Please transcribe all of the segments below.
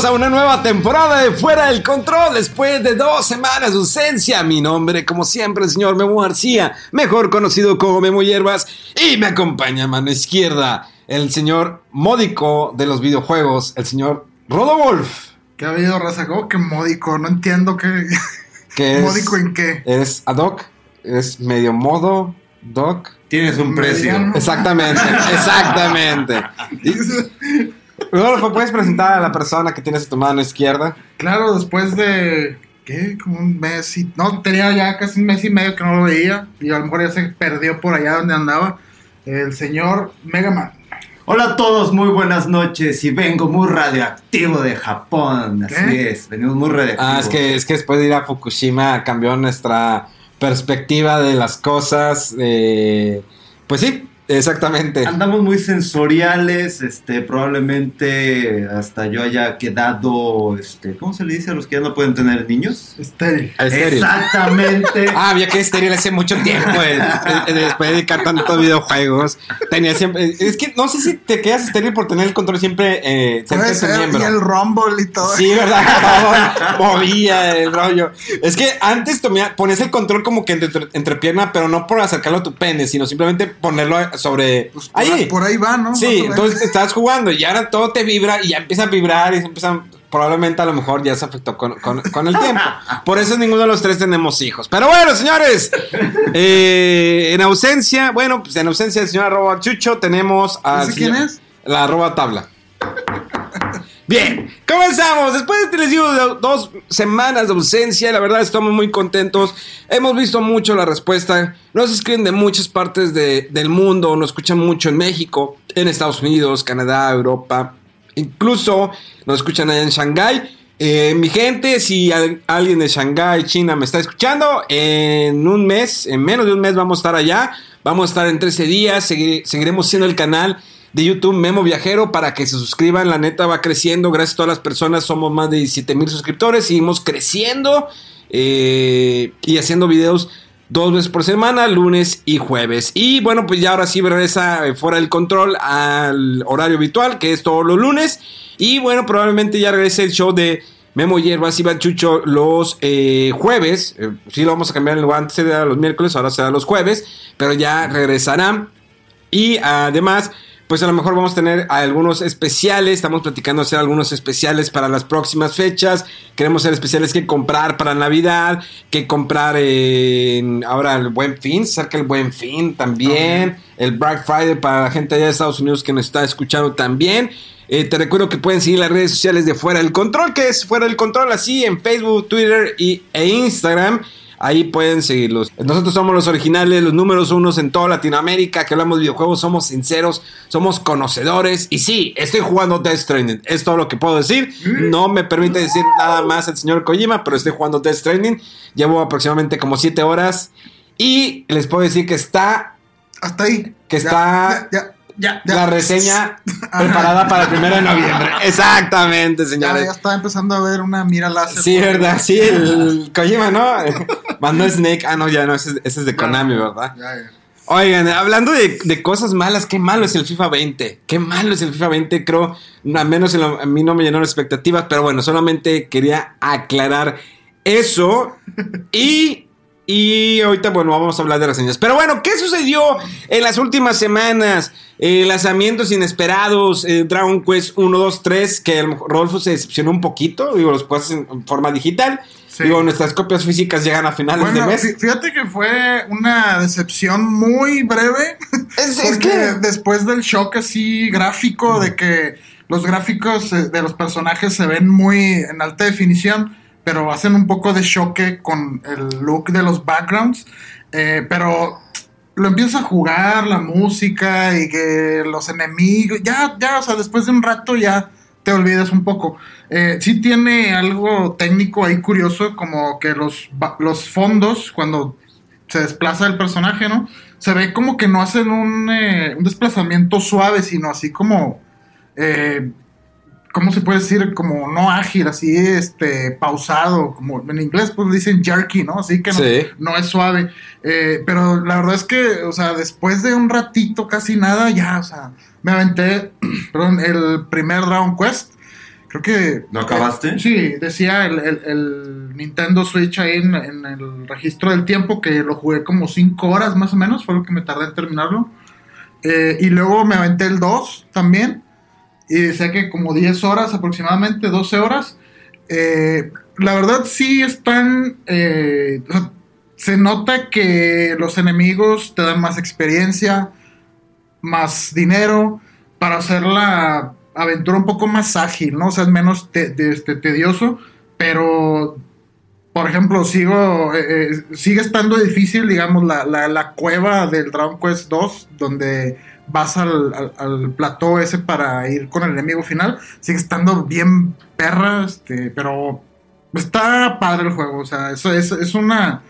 Bienvenidos a una nueva temporada de Fuera del Control después de dos semanas de ausencia. Mi nombre, como siempre, el señor Memo García, mejor conocido como Memo Hierbas, y me acompaña a mano izquierda el señor módico de los videojuegos, el señor Rodowolf. ¿Qué ha habido, raza? ¿Cómo que módico? No entiendo qué. Que es, ¿Módico en qué? Es ad hoc, es medio modo, doc. Tienes un precio. Mediano. Exactamente, exactamente. Rodolfo, ¿puedes presentar a la persona que tienes a tu mano izquierda? Claro, después de. ¿Qué? Como un mes y. No, tenía ya casi un mes y medio que no lo veía. Y a lo mejor ya se perdió por allá donde andaba. El señor Mega Man. Hola a todos, muy buenas noches. Y vengo muy radioactivo de Japón. Así es, venimos muy radioactivos. Ah, es que, es que después de ir a Fukushima cambió nuestra perspectiva de las cosas. eh, pues sí, exactamente. Andamos muy sensoriales, este, probablemente hasta yo haya quedado, este, ¿cómo se le dice a los que ya no pueden tener niños? Estéril. Estéril. Exactamente. Ah, había que estéril hace mucho tiempo. eh, después de dedicar tanto a videojuegos. Tenía siempre. Es que no sé si te quedas estéril por tener el control siempre eh, ser. miembro. Y el Rumble y todo. Sí, ¿verdad? Movía el rollo. Es que antes tomía- ponías el control como que entre, entre pierna, pero no por acercarlo a tu pene, sino simplemente ponerlo sobre. Pues por, ahí. por ahí va, ¿no? Sí, entonces estás jugando y ahora todo te vibra y ya empieza a vibrar y empiezan. Probablemente a lo mejor ya se afectó con, con- con el tiempo. Por eso ninguno de los tres tenemos hijos. Pero bueno, señores, eh, en ausencia, bueno, pues en ausencia del señor arroba chucho, tenemos a. ¿Ese quién es? La arroba tabla. Bien, comenzamos. Después de, este, les digo, dos semanas de ausencia, la verdad estamos muy contentos. Hemos visto mucho la respuesta. Nos escriben de muchas partes de- del mundo, nos escuchan mucho en México, en Estados Unidos, Canadá, Europa. Incluso nos escuchan allá en Shanghái. Eh, mi gente, si al- alguien de Shanghái, China, me está escuchando, en un mes, en menos de un mes vamos a estar allá. Vamos a estar en 13 días, segui- seguiremos siendo el canal de YouTube Memo Viajero para que se suscriban. La neta va creciendo. Gracias a todas las personas. Somos más de 17 mil suscriptores. Seguimos creciendo eh, y haciendo videos dos veces por semana, lunes y jueves. Y bueno, pues ya ahora sí regresa eh, fuera del control al horario habitual, que es todos los lunes. Y bueno, probablemente ya regrese el show de Memo Hierbas y Chucho los eh, jueves. Eh, sí, lo vamos a cambiar. Antes era los miércoles, ahora será los jueves. Pero ya regresarán. Y además, pues a lo mejor vamos a tener algunos especiales. Estamos platicando hacer algunos especiales para las próximas fechas. Queremos hacer especiales que comprar para Navidad, que comprar en ahora el Buen Fin, cerca el Buen Fin también. El Black Friday para la gente allá de Estados Unidos que nos está escuchando también. Eh, te recuerdo que pueden seguir las redes sociales de Fuera del Control, que es Fuera del Control, así en Facebook, Twitter y, e Instagram. Ahí pueden seguirlos. Nosotros somos los originales, los números unos en toda Latinoamérica, que hablamos de videojuegos, somos sinceros, somos conocedores. Y sí, estoy jugando Death Stranding. Es todo lo que puedo decir. No me permite decir nada más el señor Kojima, pero estoy jugando Death Stranding. Llevo aproximadamente como 7 horas. Y les puedo decir que está Hasta ahí. Que Ya, está- Ya, ya, ya, ya. la reseña preparada para el primero de noviembre. Exactamente, Ya, señores. ya estaba empezando a ver una mira láser. Sí, verdad, sí, el Kojima, ¿no? Mandó Snake. Ah, no, ya no, ese, ese es de Konami, ¿verdad? Ya, ya. Oigan, hablando de, de cosas malas, qué malo es el FIFA 20. Qué malo es el FIFA 20, creo. Al menos lo- a mí no me llenaron expectativas, pero bueno, solamente quería aclarar eso. Y, y ahorita, bueno, vamos a hablar de reseñas. Pero bueno, ¿qué sucedió en las últimas semanas? Eh, lanzamientos inesperados, eh, Dragon Quest 1, 2, 3, que mejor Rodolfo se decepcionó un poquito, digo, los cosas en, forma digital. Sí. Digo, nuestras copias físicas llegan a finales Bueno, de mes. fí- fíjate que fue una decepción muy breve. Es, que. después del shock así gráfico de que los gráficos eh, de los personajes se ven muy en alta definición, pero hacen un poco de choque con el look de los backgrounds. eh, pero lo empiezas a jugar, la música y que los enemigos, ya, ya, o sea, después de un rato ya te olvidas un poco. Eh, sí tiene algo técnico ahí curioso, como que los, los fondos, cuando se desplaza el personaje, ¿no? Se ve como que no hacen un, eh, un desplazamiento suave, sino así como, ¿cómo se puede decir? Como no ágil, así, este, pausado, como en inglés pues dicen jerky, ¿no? Así que no, Sí. no es suave. Eh, pero la verdad es que, o sea, después de un ratito, casi nada, ya, o sea, me aventé, perdón, el primer Dragon Quest. Creo que... ¿Lo acabaste? eh, sí, decía el, el- el Nintendo Switch ahí en, en el registro del tiempo que lo jugué como 5 horas más o menos, fue lo que me tardé en terminarlo. Eh, y luego me aventé el 2 también. Y decía que como 10 horas aproximadamente, 12 horas. Eh, la verdad sí están... eh, se nota que los enemigos te dan más experiencia, más dinero para hacer la aventura un poco más ágil, ¿no? O sea, es menos te- este, tedioso, pero, por ejemplo, sigo, eh, sigue estando difícil, digamos, la, la, la cueva del Dragon Quest 2, donde vas al, al, al plató ese para ir con el enemigo final, sigue estando bien perra, este, pero está padre el juego, o sea, eso es, es una...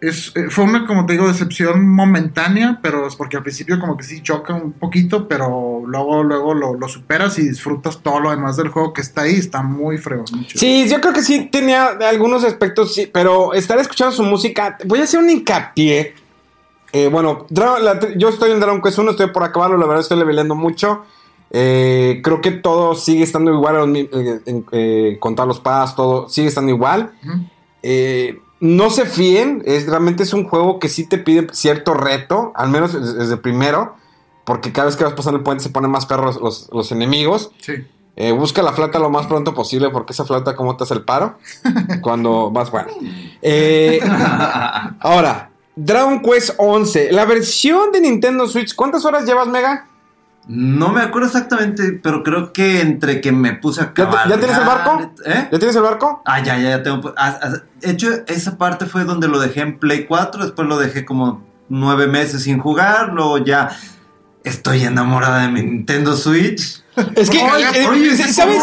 Es, eh, fue una, como te digo, decepción momentánea, pero es porque al principio como que sí choca un poquito, pero luego, luego lo, superas y disfrutas todo lo demás del juego que está ahí, está muy fregón. Sí, yo creo que sí tenía algunos aspectos, sí, pero estar escuchando su música. Voy a hacer un hincapié. Eh, bueno, la yo estoy en Dragon Quest 1, estoy por acabarlo, la verdad estoy leveleando mucho. Eh, creo que todo sigue estando igual, eh, contar los pads, todo sigue estando igual. No se fíen, es, realmente es un juego que sí te pide cierto reto, al menos desde primero, porque cada vez que vas pasando el puente se ponen más perros los, los enemigos. Sí. Eh, busca la flauta lo más pronto posible porque esa flauta como te hace el paro cuando vas bueno. Eh, ahora, Dragon Quest 11, la versión de Nintendo Switch, ¿cuántas horas llevas, Mega? No me acuerdo exactamente, pero creo que entre que me puse a ¿Ya, te- acabar. ya tienes el barco? ¿Eh? ¿Ya tienes el barco? Ah, ya, ya, ya tengo. ah, ah, De hecho, esa parte fue donde lo dejé en Play 4. Después lo dejé como nueve meses sin jugar. Luego ya estoy enamorada de mi Nintendo Switch. Es que, Oye, eh, oye, ¿sabes? ¿sabes?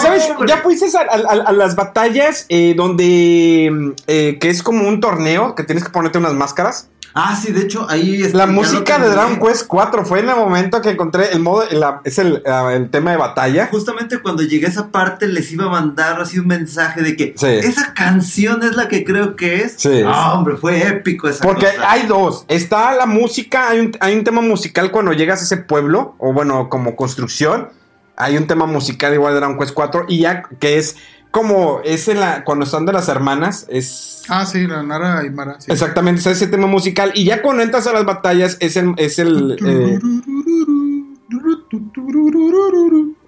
¿Sabes? Ya fuiste a, a- a- a las batallas eh, donde eh, que es como un torneo que tienes que ponerte unas máscaras. Ah, sí, de hecho, ahí este, La música de. Dragon Quest 4 fue en el momento que encontré el modo, la- es el, ah, el tema de batalla. Justamente cuando llegué a esa parte les iba a mandar así un mensaje de que Sí. esa canción es la que creo que es. Sí. Ah, hombre, fue épico esa Porque cosa. hay dos. Está la música, hay un, hay un tema musical cuando llegas a ese pueblo, o bueno, como construcción. Hay un tema musical igual de Dragon Quest 4, y ya que es como, es en la, cuando están de las hermanas, es... Ah, sí, la Nara y Mara. sí. Exactamente, es ese tema musical. Y ya cuando entras a las batallas, es el... Es el eh,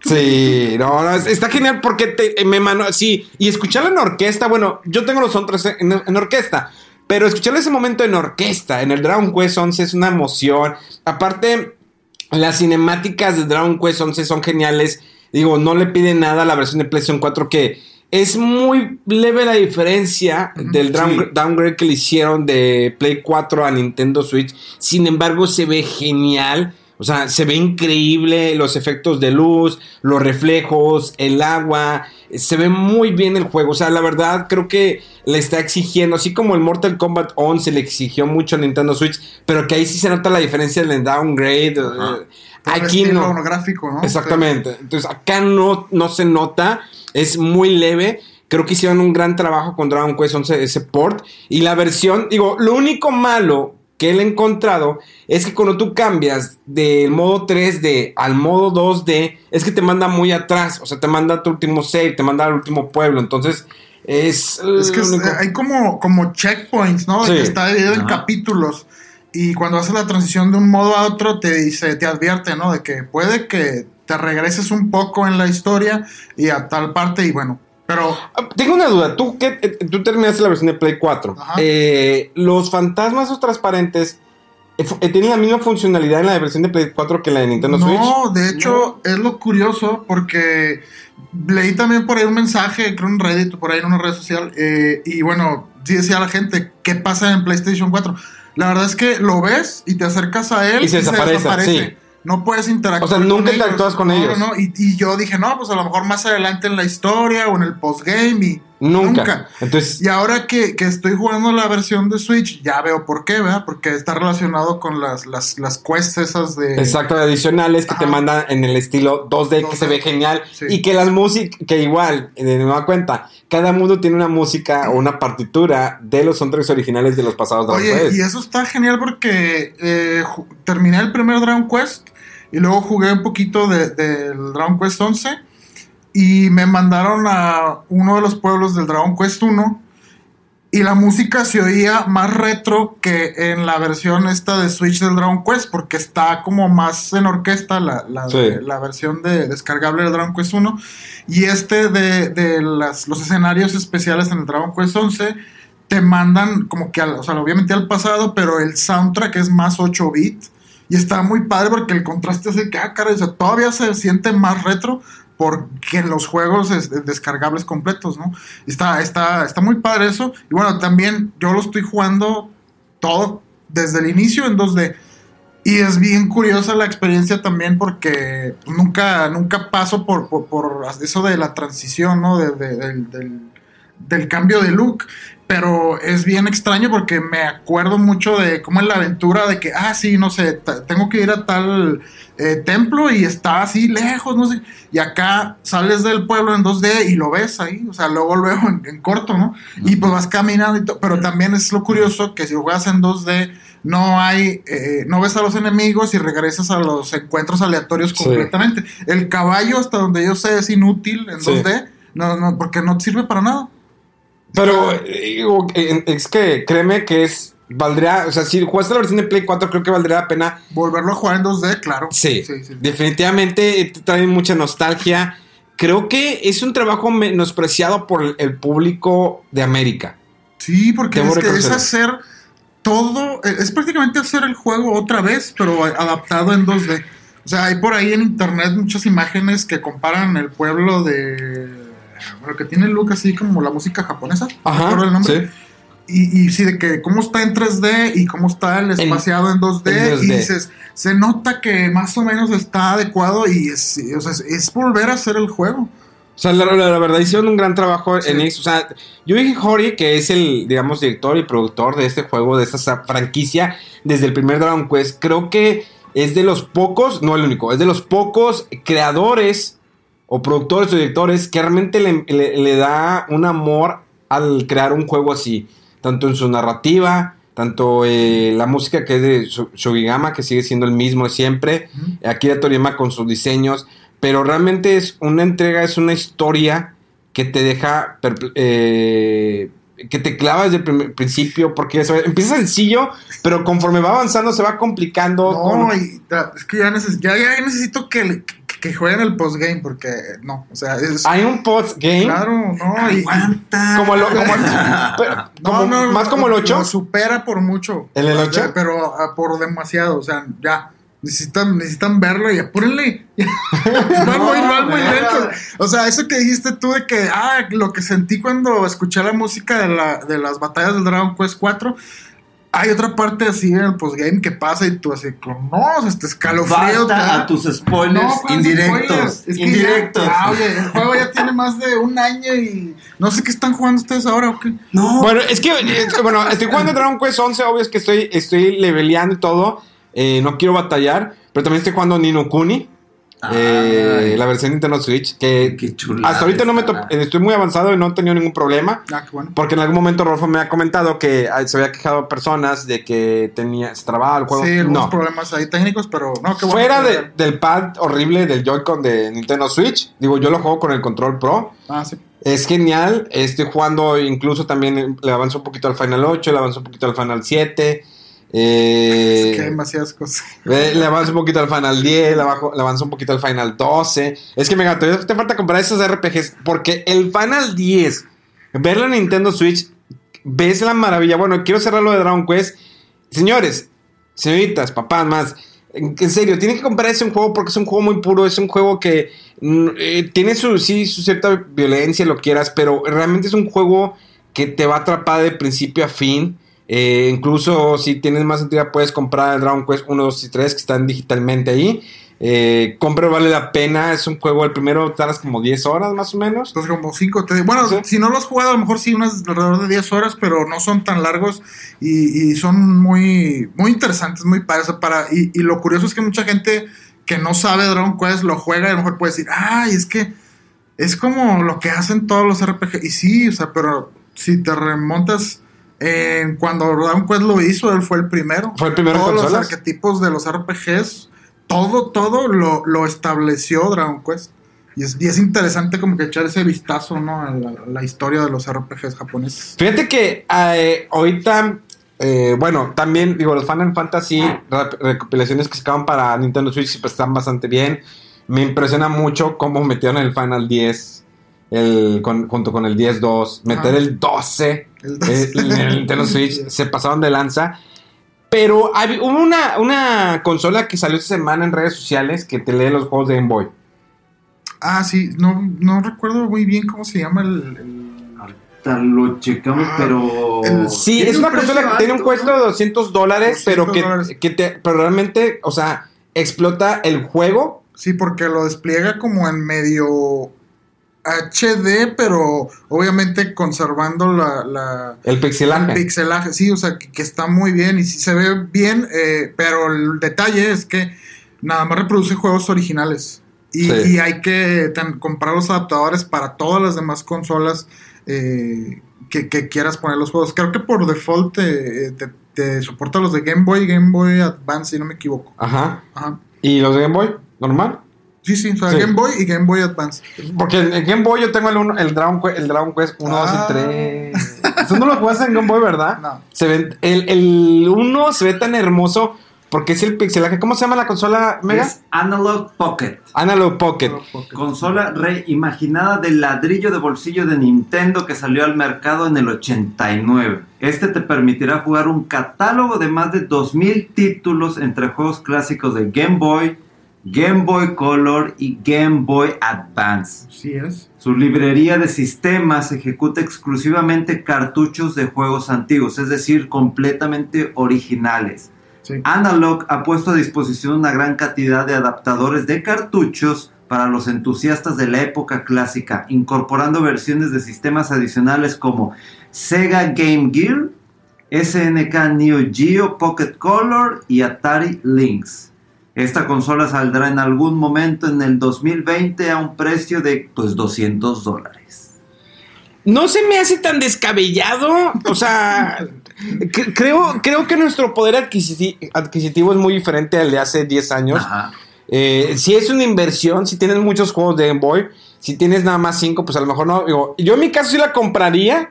Sí, no, no, es- está genial porque te, eh, me mano, sí, y escucharlo en orquesta, bueno, yo tengo los otros en, en orquesta, pero escucharlo ese momento en orquesta, en el Dragon Quest 11 es una emoción. Aparte, las cinemáticas de Dragon Quest 11 son geniales. Digo, no le pide nada a la versión de PlayStation 4 que es muy leve la diferencia del down- sí. downgrade que le hicieron de Play 4 a Nintendo Switch. Sin embargo, se ve genial. O sea, se ve increíble los efectos de luz, los reflejos, el agua. Se ve muy bien el juego. O sea, la verdad creo que le está exigiendo, así como el Mortal Kombat 11 le exigió mucho a Nintendo Switch, pero que ahí sí se nota la diferencia del downgrade. Eh, Aquí no. gráfico, ¿no? Exactamente. Entonces acá no, no se nota, es muy leve. Creo que hicieron un gran trabajo con Dragon Quest 11, ese port. Y la versión, digo, lo único malo que él ha encontrado es que cuando tú cambias del modo 3D al modo 2D, es que te manda muy atrás. O sea, te manda a tu último save, te manda al último pueblo. Entonces, es. Es que es- hay como, como checkpoints, ¿no? Sí. Que está dividido en capítulos. Y cuando haces la transición de un modo a otro, te dice, te advierte, ¿no? De que puede que te regreses un poco en la historia y a tal parte, y bueno, Pero Ah, Tengo una duda. Tú, que, eh, tú terminaste la versión de Play 4. Ajá. Eh, ¿Los fantasmas o transparentes eh, eh, tienen la misma funcionalidad en la versión de Play 4 que en la de Nintendo Switch? no, de hecho, es lo curioso porque leí también por ahí un mensaje, creo en Reddit o por ahí en una red social, eh, y bueno, sí decía la gente, ¿qué pasa en PlayStation 4? La verdad es que lo ves y te acercas a él Y se desaparece, sí. No puedes interactuar. O sea, nunca interactúas con ellos. No, no, y, y yo dije, no, pues a lo mejor más adelante en la historia o en el postgame y Nunca. Entonces, Y ahora que, que estoy jugando la versión de Switch, ya veo por qué, ¿verdad? Porque está relacionado con las, las, las quests esas de... exacto, adicionales que te mandan en el estilo 2D, que 2D, se ve genial. sí. Y que las músicas, que igual, de nueva cuenta, cada mundo tiene una música o una partitura de los soundtracks originales de los pasados Dragon Oye, Quest. y eso está genial porque eh, terminé el primer Dragon Quest y luego jugué un poquito de- del Dragon Quest 11 y me mandaron a uno de los pueblos del Dragon Quest 1 y la música se oía más retro que en la versión esta de Switch del Dragon Quest porque está como más en orquesta la, la, Sí. la versión de descargable del Dragon Quest 1 y este de, de las, los escenarios especiales en el Dragon Quest 11 te mandan como que, al, o sea, obviamente al pasado, pero el soundtrack es más 8 bit y está muy padre porque el contraste hace que, ah, sea, todavía se siente más retro porque en los juegos es- descargables completos, ¿no? Está, está, está muy padre eso. Y bueno, también yo lo estoy jugando todo desde el inicio en 2D. Y es bien curiosa la experiencia también porque nunca, nunca paso por, por, por eso de la transición, ¿no? De- de- del, del- del cambio de look. Pero es bien extraño porque me acuerdo mucho de cómo en la aventura de que, ah, sí, no sé, tengo que ir a tal eh, templo y está así lejos, no sé. Y acá sales del pueblo en 2D y lo ves ahí, o sea, luego luego en, en corto, ¿no? Y pues vas caminando y todo. Pero también es lo curioso que si juegas en 2D, no hay, eh, no ves a los enemigos y regresas a los encuentros aleatorios Sí. completamente. El caballo, hasta donde yo sé, es inútil en Sí. 2D, no, no, porque no sirve para nada. Pero eh, eh, es que créeme que es. Valdría. O sea, si jugaste la versión de Play 4, creo que valdría la pena. Volverlo a jugar en 2D, claro. Sí, sí, sí. definitivamente te trae mucha nostalgia. Creo que es un trabajo menospreciado por el, público de América. Sí, porque Debo es, que es hacer todo, eh, es prácticamente hacer el juego otra vez, pero adaptado en 2D. O sea, hay por ahí en internet muchas imágenes que comparan el pueblo de... Bueno, que tiene look así como la música japonesa. Ajá, recuerdo el nombre. sí. Y, y sí, de que cómo está en 3D y cómo está el espaciado en, 2D, en 2D. Y dices, se nota que más o menos está adecuado y es, o sea, es, es volver a hacer el juego. O sea, la, la- la verdad hicieron un gran trabajo Sí. en eso. O sea, Yuji Horii, que es el, digamos, director y productor de este juego, de esta franquicia, desde el primer Dragon Quest, creo que es de los pocos, no el único, es de los pocos creadores o productores o directores que realmente le, le- le da un amor al crear un juego así. Tanto en su narrativa, tanto eh, la música que es de Shugigama, que sigue siendo el mismo de siempre. Akira Toriyama con sus diseños, pero realmente es una entrega, es una historia que te deja, eh, que te clava desde el primer- principio, porque eso, empieza sencillo, pero conforme va avanzando se va complicando. No, con- y, es que ya, neces- ya, ya necesito que, que, jueguen el postgame porque no, o sea, es... Hay un post-game, Claro, no, y- Aguanta. como, lo- como- pero- no, como- no, más como el 8. Lo supera por mucho. ¿El el ocho? Pero ah, por demasiado, o sea, ya. Necesitan, necesitan verlo y apúrenle. van muy, van muy No, lentos. O sea, eso que dijiste tú de que, ah, lo que sentí cuando escuché la música de, la, de las batallas del Dragon Quest 4. Hay otra parte así en el postgame que pasa y tú así, como, no, este escalofrío. te Basta da. a tus spoilers No, ¿cuáles indirectos. spoilers? Es que indirectos. ya- ah, oye, el juego ya tiene más de un año y no sé qué están jugando ustedes ahora o qué. no. Bueno, es que, es que, bueno, estoy jugando Dragon Quest 11, obvio es que estoy, estoy leveleando y todo, eh, no quiero batallar, pero también estoy jugando Nino Kuni, eh, Ay. la versión de Nintendo Switch, que Qué hasta ahorita no me eh, estoy muy avanzado y no he tenido ningún problema. Ah, qué bueno. Porque en algún momento Rolfo me ha comentado que ah, se había quejado personas de que tenía, se trababa el juego. Sí, algunos no. problemas ahí técnicos, pero no, qué bueno. Fuera de- del pad horrible del Joy-Con de Nintendo Switch, digo, yo lo juego con el control Pro. Ah, sí. Es genial. Estoy jugando, incluso también le avanzo un poquito al Final 8, le avanzo un poquito al Final 7. Eh, Es que hay demasiadas cosas. eh, le avanzo un poquito al Final 10, le, abajo- le avanzo un poquito al Final 12. Es que, mega, todavía te falta comprar esos RPGs. Porque el Final 10, verlo en Nintendo Switch, ves la maravilla. Bueno, quiero cerrar lo de Dragon Quest. Señores, señoritas, papás, más. En serio, tienen que comprar ese un juego porque es un juego muy puro. Es un juego que mm, eh, tiene su, sí, su cierta violencia, lo quieras, pero realmente es un juego que te va a atrapar de principio a fin. Eh, incluso si tienes más entidad, puedes comprar el Dragon Quest 1, 2 y 3 que están digitalmente ahí. Eh, compra vale la pena. Es un juego, el primero tardas como 10 horas más o menos. Entonces, como 5. Bueno, Sí. si no lo has jugado, a lo mejor sí, unas alrededor de 10 horas, pero no son tan largos y, y son muy, muy interesantes, muy padres. Para, y, y lo curioso es que mucha gente que no sabe Dragon Quest lo juega y a lo mejor puede decir, ay, es que es como lo que hacen todos los RPG. Y sí, o sea, pero si te remontas en cuando Dragon Quest lo hizo, él fue el primero. Fue el primero en Todos los arquetipos de los RPGs, todo, todo lo, lo estableció Dragon Quest. Y es, y es interesante como que echar ese vistazo, ¿no? A la, historia de los RPGs japoneses. Fíjate que eh, ahorita, eh, bueno, también, digo, los Final Fantasy recopilaciones que sacaban para Nintendo Switch pues, están bastante bien. Me impresiona mucho cómo metieron el Final 10 el, con- junto con el 10-2, meter Ajá. el 12 El eh, en el Nintendo Switch, se pasaron de lanza. Pero hab- hubo una, una consola que salió esta semana en redes sociales que te lee los juegos de Game Boy. Ah, sí, no, no recuerdo muy bien cómo se llama el... el- lo checamos, Ah, pero. el- Sí, es un una consola que tiene un costo ¿no? de 200 dólares, pero 200 que, dólares. que te, pero realmente, o sea, explota el juego. Sí, porque lo despliega como en medio HD, pero obviamente conservando la... la El el pixelaje. pixelaje, sí, o sea, que, que está muy bien y sí se ve bien, eh, pero el detalle es que nada más reproduce juegos originales. Y, Sí. y hay que tan- comprar los adaptadores para todas las demás consolas eh, que, que quieras poner los juegos. Creo que por default te, te- te soporta los de Game Boy, Game Boy Advance, si no me equivoco. Ajá. Ajá. ¿Y los de Game Boy? ¿Normal? Sí, sí, o sea, Sí. Game Boy y Game Boy Advance. Porque en Game Boy yo tengo el, uno- el, Dragon, Que- el Dragon Quest 1, 2 Ah. y 3. Tú no lo jugaste en Game Boy, ¿verdad? No. Se ve, el, el 1 se ve tan hermoso porque es el pixelaje. ¿Cómo se llama la consola Mega? Es Analog Pocket. Analog Pocket. Consola reimaginada del ladrillo de bolsillo de Nintendo que salió al mercado en el 89. Este te permitirá jugar un catálogo de más de 2000 títulos entre juegos clásicos de Game Boy, Game Boy Color y Game Boy Advance. Sí es. Su librería de sistemas ejecuta exclusivamente cartuchos de juegos antiguos, es decir, completamente originales. Sí. Analog ha puesto a disposición una gran cantidad de adaptadores de cartuchos para los entusiastas de la época clásica, incorporando versiones de sistemas adicionales como Sega Game Gear, SNK Neo Geo Pocket Color y Atari Lynx. Esta consola saldrá en algún momento en el 2020 a un precio de pues 200 dólares. No se me hace tan descabellado. O sea, cre- creo, creo que nuestro poder adquisiti- adquisitivo es muy diferente al de hace 10 años. Ajá. Eh, si es una inversión, si tienes muchos juegos de Game Boy, si tienes nada más 5, pues a lo mejor no. Digo, yo en mi caso sí la compraría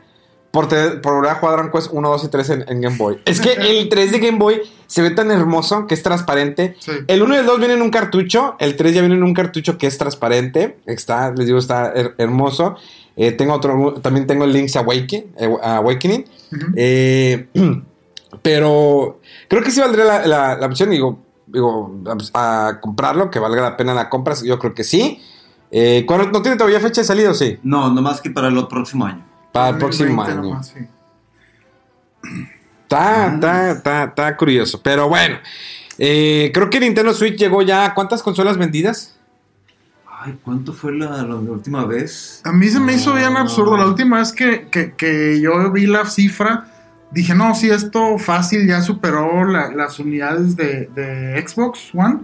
por, te- por volver a jugar Dragon Quest 1, 2 y 3 en, en Game Boy. Es que el 3 de Game Boy se ve tan hermoso que es transparente. Sí. El 1 y el 2 vienen en un cartucho, el 3 ya viene en un cartucho que es transparente. Está, les digo, está her- hermoso. Eh, tengo otro, también tengo el Link's Awakening. eh, Awakening. Eh, pero creo que sí valdría la, la- la opción, digo, digo a, a comprarlo, que valga la pena la compra, yo creo que sí. Eh, ¿cuándo- ¿No tiene todavía fecha de salida o sí? No, nomás que para el próximo año. Para el próximo 2020 año. nomás, sí. Está, está, está, está curioso. Pero bueno, eh, creo que Nintendo Switch llegó ya. a ¿Cuántas consolas vendidas? Ay, ¿cuánto fue la, la última vez? A mí se me hizo bien absurdo. La última vez que, que- que yo vi la cifra, dije, no, sí, esto fácil ya superó la- las unidades de, de Xbox One.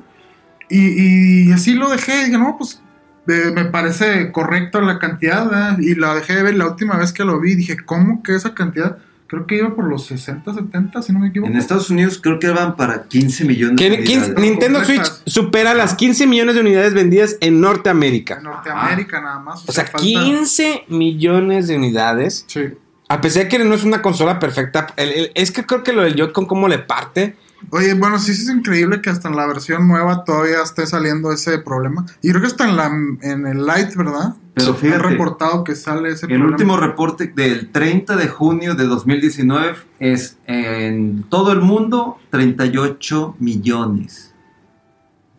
Y, y así lo dejé. Dije, no, pues me parece correcta la cantidad. ¿verdad? Y la dejé de ver la última vez que lo vi. Dije, ¿cómo que esa cantidad? Creo que iba por los 60, 70, si no me equivoco. En Estados Unidos creo que van para 15 millones de unidades. Nintendo Switch supera las 15 millones de unidades vendidas en En Norteamérica. Norteamérica nada más. O sea, falta- 15 millones de unidades. Sí. A pesar de que no es una consola perfecta, el- el- es que creo que lo del Joy-Con cómo le parte. Oye, bueno, sí, sí es increíble que hasta en la versión nueva todavía esté saliendo ese problema. Y creo que está en, la, en el Lite, ¿verdad? Pero han fíjate, reportado que sale ese El problema. último reporte del 30 de junio de 2019 es en todo el mundo 38 millones.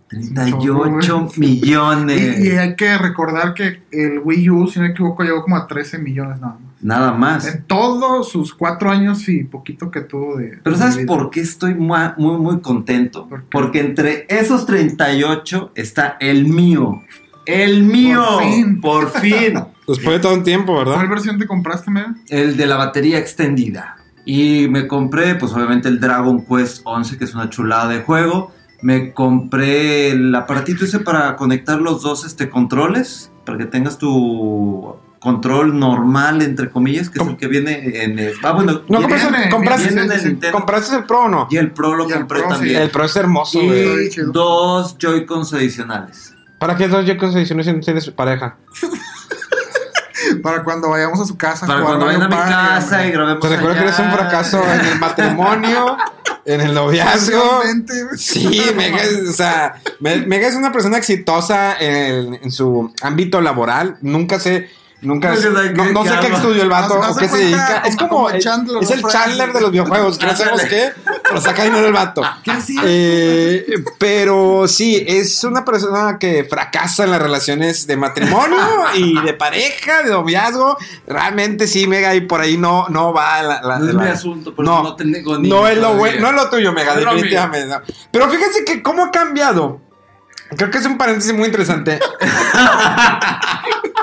38 millones. Y, y hay que recordar que el Wii U, si no me equivoco, llegó como a 13 millones nada más. Nada más. En todos sus cuatro años y poquito que tuvo de... Pero ¿sabes vida. por qué estoy muy, muy, muy contento? Porque entre esos 38 está el mío. El mío. Por fin. Por fin. Después de todo un tiempo, ¿Cuál ¿verdad? versión te compraste, Mega? el de la batería extendida. Y me compré, pues obviamente el Dragon Quest 11, que es una chulada de juego. Me compré el aparatito ese para conectar los dos este, controles, para que tengas tu control normal, entre comillas, que es el que viene en... el- Ah, bueno, No, compraste, compraste, en el sí, sí. Compraste el Pro o no? Y el Pro lo el compré Pro, sí. también. El Pro es hermoso, Y güey. Dos Joy-Cons adicionales. ¿Para qué dos Joy-Cons adicionales si no tienes pareja? Para cuando vayamos a su casa. Para cuando vayan a mi casa hombre. y grabemos Te recuerdo que allá. eres un fracaso en el matrimonio, en el noviazgo. Sí, Mega, es- o sea, Me- Mega es una persona exitosa en, en su ámbito laboral. Nunca sé, nunca, No sé no, qué- no qué sé qué habla. estudió el vato o qué se dedica. Es como- como, Chandler, es el. Chandler de los videojuegos, que no sabemos qué, pero saca dinero el vato. ¿Qué? Eh, pero sí, es una persona que fracasa en las relaciones de matrimonio y de pareja, de noviazgo. Realmente sí, Mega, y por ahí no, no va la, la- No es la- mi asunto, por no, tengo ni no es lo bueno, no es lo tuyo, Mega, definitivamente. Pero fíjense que cómo ha cambiado. Creo que es un paréntesis muy interesante.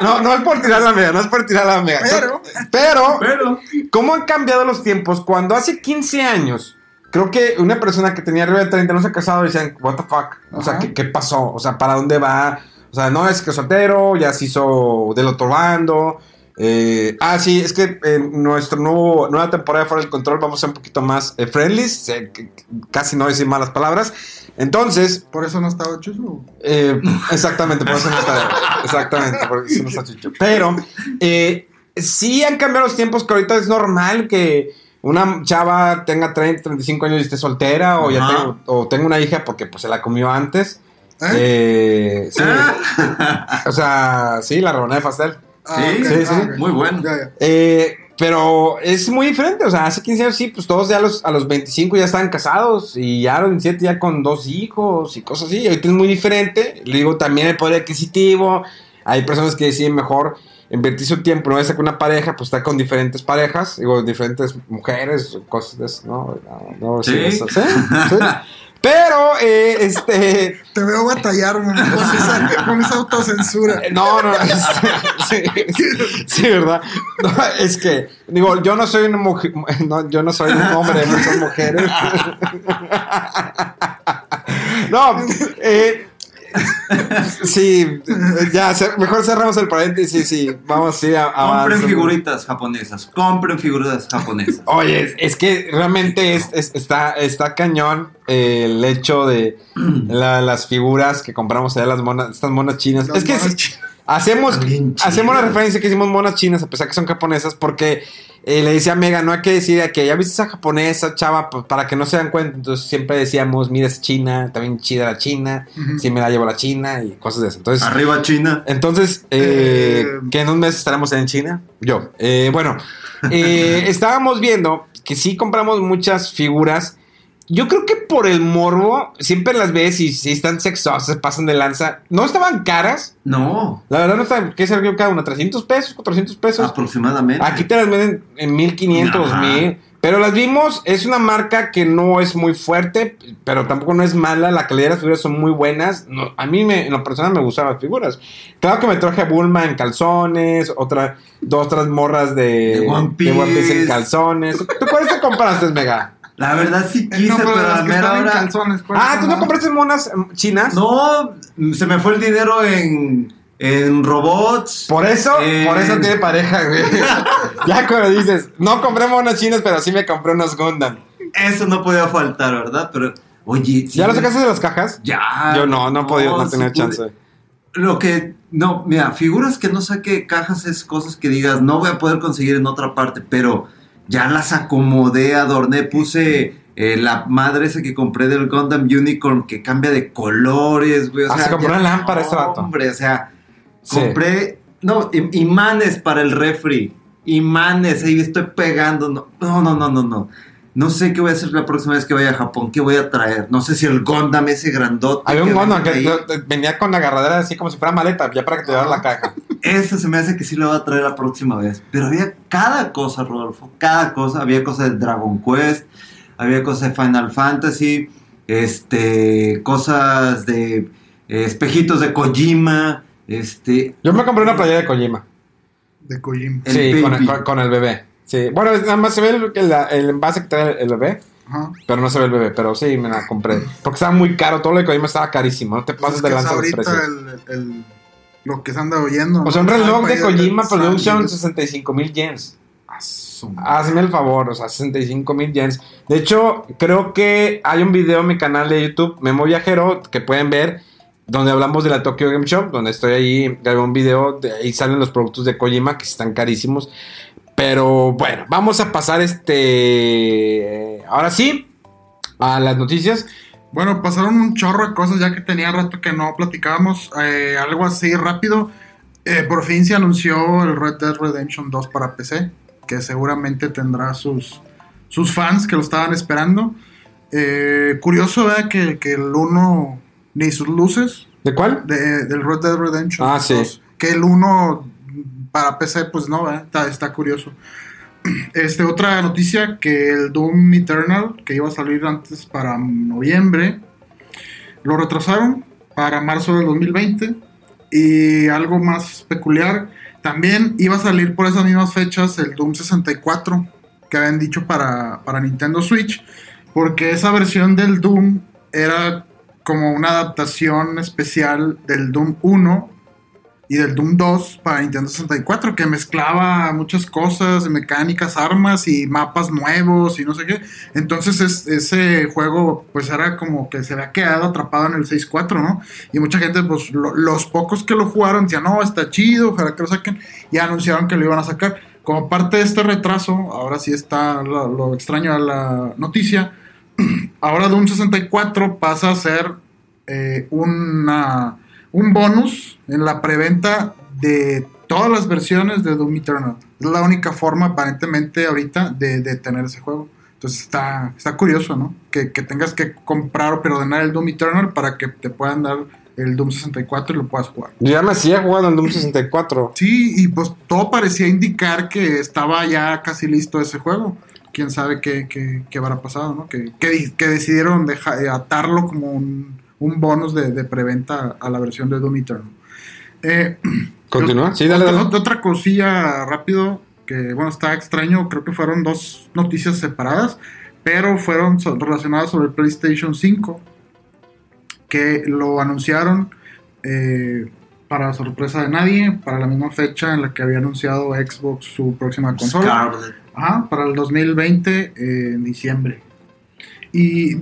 No, no es por tirar la mega, no es por tirar la mega. Pero- pero, Pero, ¿cómo han cambiado los tiempos? Cuando hace 15 años, creo que una persona que tenía arriba de 30 no se ha casado y decían, ¿What the fuck? O sea. ¿qué, qué pasó? O sea, ¿para dónde va? O sea, no es que soltero, ya se hizo del otro bando. Eh, ah, sí, es que en nuestra nuevo, nueva temporada de Fuera del Control vamos a ser un poquito más eh, friendly, que casi no decir malas palabras. Entonces, Por eso no estaba eh, exactamente, por eso no está. Exactamente, por eso no está chucho. Pero eh, sí han cambiado los tiempos que ahorita es normal que una chava tenga 30, 35 años y esté soltera o ya tengo, o tenga una hija porque pues se la comió antes. ¿Eh? Eh, sí. Ah. O sea, sí, la rebanada de pastel. Ah, Sí, sí, ah, sí. ok. Muy bueno. Ya, ya. Eh, pero es muy diferente, o sea, hace 15 años sí, pues todos ya a los, a los 25 ya estaban casados y ya a los 27 ya con dos hijos y cosas así. Ahorita es muy diferente. Le digo, también el poder adquisitivo. Hay personas que deciden mejor invertir su tiempo, no es con una pareja, pues está con diferentes parejas, digo, diferentes mujeres, cosas de eso, ¿no? No, no Sí. sí, eso, ¿sí? Pero, eh, este, Te veo batallar man, con, esa, con esa autocensura. Eh, No, no, es- sí, sí, ¿verdad? No, es que, digo, yo no soy una mujer, no, yo no soy un hombre de muchas mujeres. No, eh, sí, ya, mejor cerramos el paréntesis y vamos a ir a, Compren figuritas japonesas. Compren figuritas japonesas. Oye, es, es que realmente es, es- está, está cañón eh, el hecho de la- las figuras que compramos allá, las monas, estas monas chinas. Las es que sí. Hacemos, hacemos la referencia que hicimos monas chinas, a pesar que son japonesas, porque eh, le decía a Mega, no hay que decir que ya viste esa japonesa, chava, pues, para que no se dan cuenta. Entonces siempre decíamos, mira, es china, también chida la china, si me la llevo la china y cosas de eso. Entonces, Arriba China. entonces, eh, Eh, que en un mes estaremos en China. Yo. Eh, bueno, estábamos viendo que sí compramos muchas figuras. Yo creo que por el morbo, siempre las ves y si están sexosas, pasan de lanza. No estaban caras. No, La verdad no estaban, ¿qué salió cada una? ¿300 pesos? ¿400 pesos? aproximadamente. Aquí te las venden en 1500, Ajá. 2000. Pero las vimos, es una marca que no es muy fuerte, pero tampoco no es mala. La calidad de las figuras son muy buenas. No, a mí, me, en lo personal, me gustan las figuras. Claro que me traje a Bulma en calzones, otra, dos, tres morras de, De One Piece. en calzones. ¿Tú cuáles te compraste, Mega? La verdad sí quise, no, pero pero a la mera hora. calzones. ¿cuáles Ah, ¿tú no compraste monas chinas? No, se me fue el dinero en, en robots. Por eso, por eso tiene pareja, güey. ya cuando dices, no compré monas chinas, pero sí me compré unos Gundam. Eso no podía faltar, ¿verdad? Pero, oye. ¿Ya lo sacaste de las cajas? Ya. Yo no, no he podido, no tenía chance. Lo que No, mira, figuras que no saque cajas es cosas que digas, no voy a poder conseguir en otra parte, pero ya las acomodé, adorné, puse eh, la madre esa que compré del Gundam Unicorn que cambia de colores, güey. O Ah, sea, se compró ya- una lámpara ese vato. Hombre, o sea, Sí. compré, no, im- imanes para el refri, imanes, ahí estoy pegando, no, no, no, no, no, no. No sé qué voy a hacer la próxima vez que vaya a Japón, qué voy a traer. No sé si el Gundam ese grandote. Había un que venden que venía con la agarradera así como si fuera maleta, ya para que te llevaras la caja. Eso se me hace que sí lo voy a traer la próxima vez. Pero había cada cosa, Rodolfo. Cada cosa. Había cosas de Dragon Quest. Había cosas de Final Fantasy. Este. Cosas de. eh, espejitos de Kojima. Este. Yo me compré una playera de Kojima. De Kojima. El sí, con el, con- con el bebé. Sí. Bueno, nada más se ve el, el- el envase que trae el bebé, Ajá. pero no se ve el bebé. Pero sí, me la compré. Porque estaba muy caro, todo lo de Kojima estaba carísimo. No te pases Es de lanza precios. el, el- lo que se anda oyendo. O sea, un reloj de Kojima Production, sabe. 65 mil yens. Hazme el favor, o sea, 65 mil yens. De hecho, creo que hay un video en mi canal de YouTube, Memo Viajero, que pueden ver, donde hablamos de la Tokyo Game Show, donde estoy ahí, grabé un video, de ahí salen los productos de Kojima, que están carísimos. Pero bueno, vamos a pasar este... Ahora sí, a las noticias. Bueno, pasaron un chorro de cosas ya que tenía rato que no platicábamos. eh, algo así rápido. Eh, por fin se anunció el Red Dead Redemption 2 para PC. Que seguramente tendrá sus, sus fans que lo estaban esperando. Eh, curioso, ¿verdad? Que, que el 1 ni sus luces ¿De cuál? de- del Red Dead Redemption Ah, sí. 2. Que el 1 para PC, pues no, ¿verdad? Está, está curioso. Este, otra noticia, que el Doom Eternal, que iba a salir antes para noviembre, lo retrasaron para marzo del 2020. Y algo más peculiar, también iba a salir por esas mismas fechas el Doom 64, que habían dicho para, para Nintendo Switch, porque esa versión del Doom era como una adaptación especial del Doom 1 y del Doom 2 para Nintendo 64 que mezclaba muchas cosas, mecánicas, armas y mapas nuevos y no sé qué. Entonces es- ese juego pues era como que se había quedado atrapado en el 6.4, ¿no? Y mucha gente pues lo- los pocos que lo jugaron decían, no, está chido, ojalá que lo saquen y anunciaron que lo iban a sacar. Como parte de este retraso, ahora sí está lo, lo extraño a la noticia, ahora Doom 64 pasa a ser eh, una, un bonus en la preventa de todas las versiones de Doom Eternal. Es la única forma aparentemente ahorita de, de tener ese juego. Entonces está, está curioso, ¿no? Que, que tengas que comprar o preordenar el Doom Eternal para que te puedan dar el Doom 64 y lo puedas jugar. Yo ya me hacía jugando en Doom 64. Sí, y pues todo parecía indicar que estaba ya casi listo ese juego. Quién sabe qué, qué, qué habrá pasado, ¿no? Que, que, que decidieron deja- eh, atarlo como un, un bonus de, de preventa a la versión de Doom Eternal. Eh, Continúa. Sí, dale, otra, dale. otra cosilla rápido, que bueno, está extraño, creo que fueron dos noticias separadas, pero fueron relacionadas sobre el PlayStation 5, que lo anunciaron eh, para sorpresa de nadie, para la misma fecha en la que había anunciado Xbox su próxima consola. Ajá, para el 2020, eh, en diciembre. Y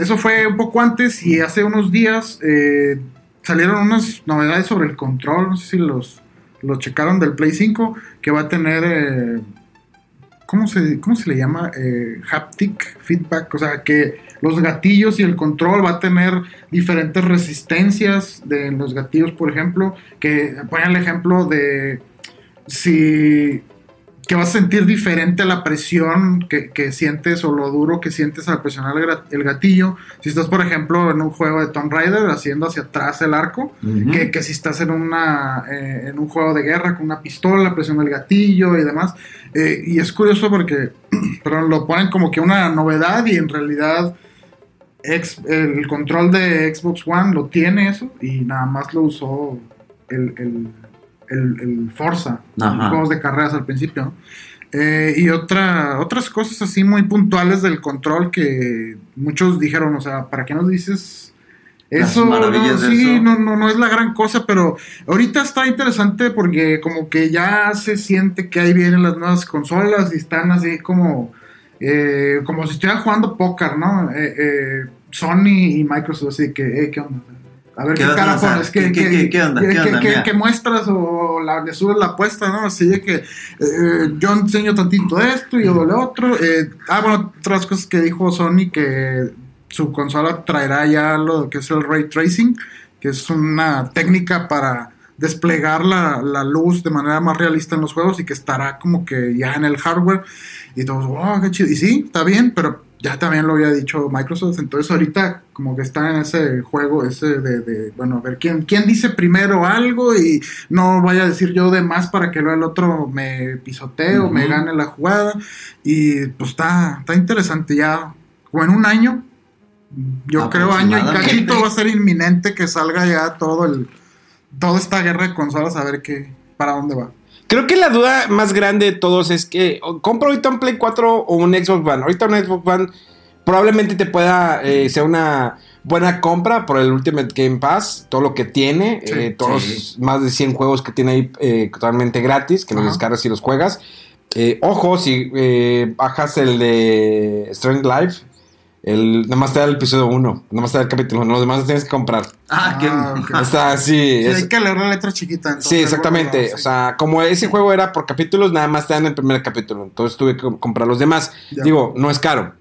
eso fue un poco antes y hace unos días eh, salieron unas novedades sobre el control, no sé si los, los checaron del Play 5, que va a tener, eh, ¿cómo, se, ¿cómo se le llama? Eh, haptic feedback, o sea que los gatillos y el control va a tener diferentes resistencias de los gatillos, por ejemplo, que ponen el ejemplo de si que vas a sentir diferente la presión que, que sientes o lo duro que sientes al presionar el, gatillo. Si estás, por ejemplo, en un juego de Tomb Raider haciendo hacia atrás el arco, que, que si estás en, una, eh, en un juego de guerra con una pistola, presiona el gatillo y demás. Eh, y es curioso porque perdón, lo ponen como que una novedad y en realidad ex- el control de Xbox One lo tiene eso y nada más lo usó el, el, el- el Forza, Ajá. los juegos de carreras al principio. ¿no? Eh, y otra, otras cosas así muy puntuales del control que muchos dijeron, o sea, ¿para qué nos dices eso? no, sí, eso. No, no, no es la gran cosa, pero ahorita está interesante porque como que ya se siente que ahí vienen las nuevas consolas y están así como, eh, como si estuvieran jugando póker, ¿no? Eh, eh, Sony y Microsoft, así que, ¿qué onda? A ver ¿Qué qué, cara pones, ¿Qué- muestras o la- le subes la apuesta, ¿no? Así de que eh, yo enseño tantito esto y yo lo otro. eh, ah, bueno, otras cosas que dijo Sony que su consola traerá ya lo que es el ray tracing, que es una técnica para desplegar la, la luz de manera más realista en los juegos y que estará como que ya en el hardware y todos, wow, qué chido. Y sí, está bien, pero ya también lo había dicho Microsoft, entonces ahorita como que está en ese juego ese de, de, bueno, a ver quién, quién dice primero algo y no vaya a decir yo de más para que luego el otro me pisotee o me gane la jugada. Y pues está, está interesante ya, como en un año, yo creo año y cachito va a ser inminente que salga ya todo el, toda esta guerra de consolas a ver qué, para dónde va. Creo que la duda más grande de todos es que compro ahorita un Play 4 o un Xbox One. Ahorita un Xbox One probablemente te pueda eh, ser una buena compra por el Ultimate Game Pass, todo lo que tiene, Sí, eh, todos sí. más de 100 juegos que tiene ahí eh, totalmente gratis, que los Ajá. descargas y los juegas. Eh, ojo, si eh, bajas el de Strength Life, el, nada más te da el episodio 1, nada más te da el capítulo 1, los demás tienes que comprar. Ah, qué. Ah, ok. Está así. Sí, es- hay que leer la letra chiquita. entonces, Sí, exactamente. bueno, O sea, como ese juego era por capítulos, nada más te dan el primer capítulo. Entonces tuve que comprar los demás. Ya. Digo, no es caro.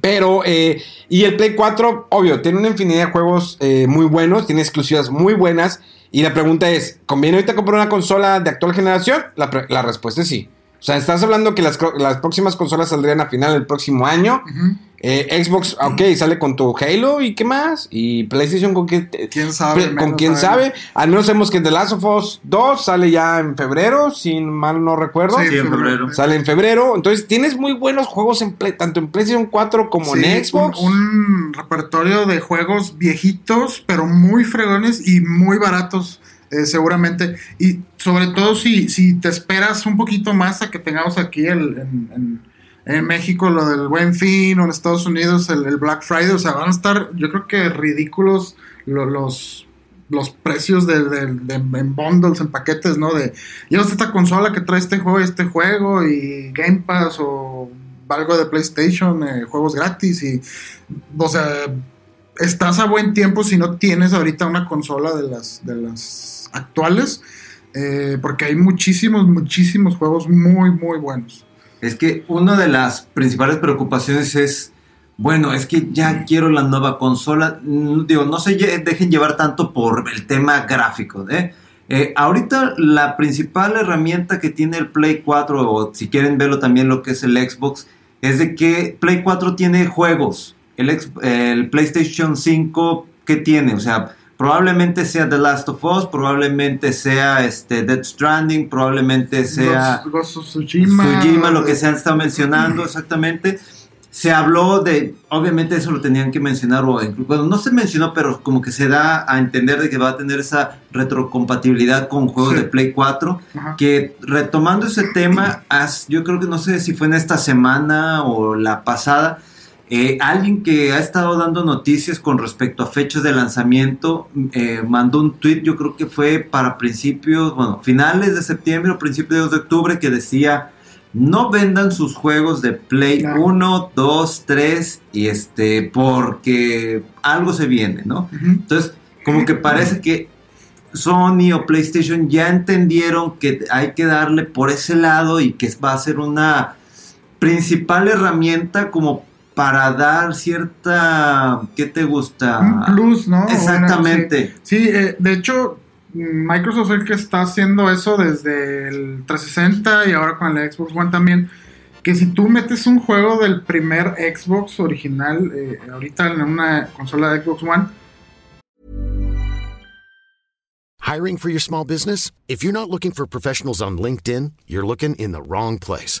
Pero, eh, y el Play 4, obvio, tiene una infinidad de juegos eh, muy buenos, tiene exclusivas muy buenas. Y la pregunta es, ¿conviene ahorita comprar una consola de actual generación? La, la respuesta es sí. O sea, estás hablando que las, las próximas consolas saldrían a final del próximo año. Ujú. Eh, Xbox, ok, sale con tu Halo y qué más. Y PlayStation con qué... ¿Quién sabe? Pe- con Menos quién sabe. sabe. Al menos sabemos que The Last of Us 2 sale ya en febrero, si mal no recuerdo. Sí, Sí, en febrero. Sale en febrero. Entonces tienes muy buenos juegos en Play- tanto en PlayStation 4 como Sí, en Xbox. Un, un repertorio de juegos viejitos, pero muy fregones y muy baratos, eh, seguramente. Y sobre todo si, si te esperas un poquito más a que tengamos aquí el, en, en- en México lo del Buen Fin o en Estados Unidos el, Black Friday. O sea, van a estar, yo creo que ridículos lo- los, los precios de, de- de- en bundles, en paquetes, ¿no? De llevas esta consola que trae este juego y este juego y Game Pass o algo de PlayStation, eh, juegos gratis y, o sea, estás a buen tiempo si no tienes ahorita una consola de las, de las actuales, eh, porque hay muchísimos, muchísimos juegos muy, muy buenos. Es que una de las principales preocupaciones es, bueno, es que ya quiero la nueva consola. Mm, Digo, no se dejen llevar tanto por el tema gráfico. ¿eh? Eh, ahorita la principal herramienta que tiene el Play 4, o si quieren verlo también lo que es el Xbox, es de que Play 4 tiene juegos. El, el PlayStation 5, ¿qué tiene? O sea, probablemente sea The Last of Us, probablemente sea este, Dead Stranding, probablemente sea... Ghost of Tsushima, Tsushima, lo que se han estado mencionando exactamente. Se habló de, obviamente eso lo tenían que mencionar, o bueno, no se mencionó, pero como que se da a entender de que va a tener esa retrocompatibilidad con juegos Sí. de Play 4, Ajá. que retomando ese tema, yo creo que no sé si fue en esta semana o la pasada, eh, alguien que ha estado dando noticias con respecto a fechas de lanzamiento eh, mandó un tweet, yo creo que fue para principios, bueno, finales de septiembre o principios de octubre, que decía, no vendan sus juegos de Play Claro. 1, 2, 3, y este, porque algo se viene, ¿no? Entonces, como que parece que Sony o PlayStation ya entendieron que hay que darle por ese lado y que va a ser una principal herramienta como para dar cierta, ¿qué te gusta? Un plus, ¿no? Exactamente. Sí, Sí, eh, de hecho, Microsoft es el que está haciendo eso desde el 360 y ahora con el Xbox One también. Que si tú metes un juego del primer Xbox original, eh, ahorita en una consola de Xbox One, Hiring for your small business? If you're not looking for professionals on LinkedIn, you're looking in the wrong place.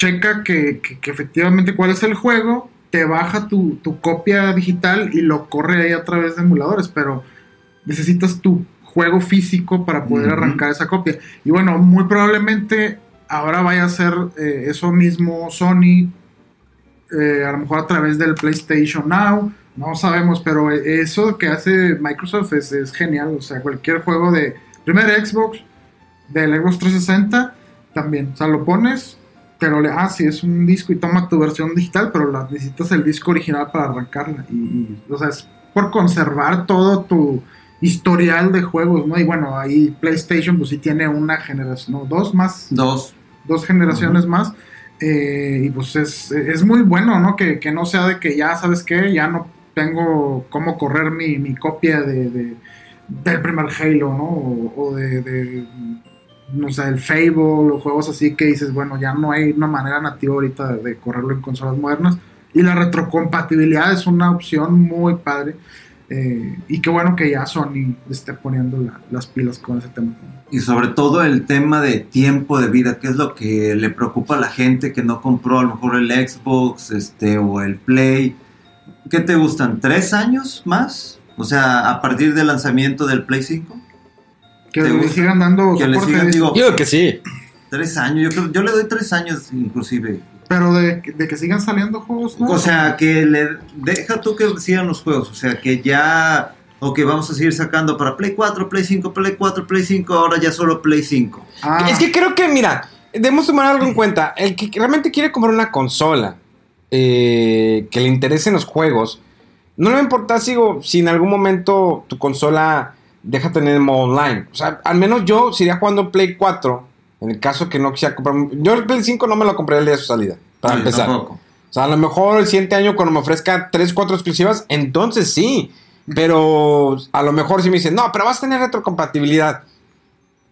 Checa que, que- que efectivamente cuál es el juego, te baja tu, tu copia digital y lo corre ahí a través de emuladores, pero necesitas tu juego físico para poder arrancar esa copia. Y bueno, muy probablemente ahora vaya a ser eh, eso mismo Sony, eh, a lo mejor a través del PlayStation Now, no sabemos, pero eso que hace Microsoft es, es genial. O sea, cualquier juego de primer Xbox, del Xbox 360, también. O sea, lo pones, pero le, ah, sí, es un disco y toma tu versión digital, pero la, necesitas el disco original para arrancarla. Y, y, o sea, es por conservar todo tu historial de juegos, ¿no? Y bueno, ahí PlayStation, pues sí tiene una generación, no, dos más, Dos. dos generaciones más. eh, y pues es, es muy bueno, ¿no? Que, que no sea de que ya, ¿sabes qué? Ya no tengo cómo correr mi, mi copia de, de- del primer Halo, ¿no? O, o de, de, no sé, el Fable o juegos así que dices, bueno, ya no hay una manera nativa ahorita de, correrlo en consolas modernas. Y la retrocompatibilidad es una opción muy padre. eh, y qué bueno que ya Sony esté poniendo la- las pilas con ese tema. Y sobre todo el tema de tiempo de vida, que es lo que le preocupa a la gente que no compró a lo mejor el Xbox este, o el Play. ¿Qué te gustan? ¿Tres años más? O sea, a partir del lanzamiento del Play 5. Que ¿Te le gusta? sigan dando Que le sigan, digo, Yo creo que sí. tres años. Yo, creo- yo le doy tres años inclusive. Pero de, de que sigan saliendo juegos, ¿no? O sea, que le deja tú que sigan los juegos. O sea, que ya. Ok, vamos a seguir sacando para Play 4, Play 5, Play 4, Play 5. Ahora ya solo Play 5. Ah, Es que creo que, mira, debemos tomar algo en cuenta. El que realmente quiere comprar una consola eh, que le interesen los juegos, no le va a importar si en algún momento tu consola deja tener modo online. O sea, al menos yo si iría jugando Play 4, en el caso que no quisiera comprar. Yo el Play 5 no me lo compré el día de su salida, para yo empezar. tampoco. O sea, a lo mejor el siguiente año cuando me ofrezca 3, 4 exclusivas, entonces sí. Pero a lo mejor si me dicen, no, pero vas a tener retrocompatibilidad.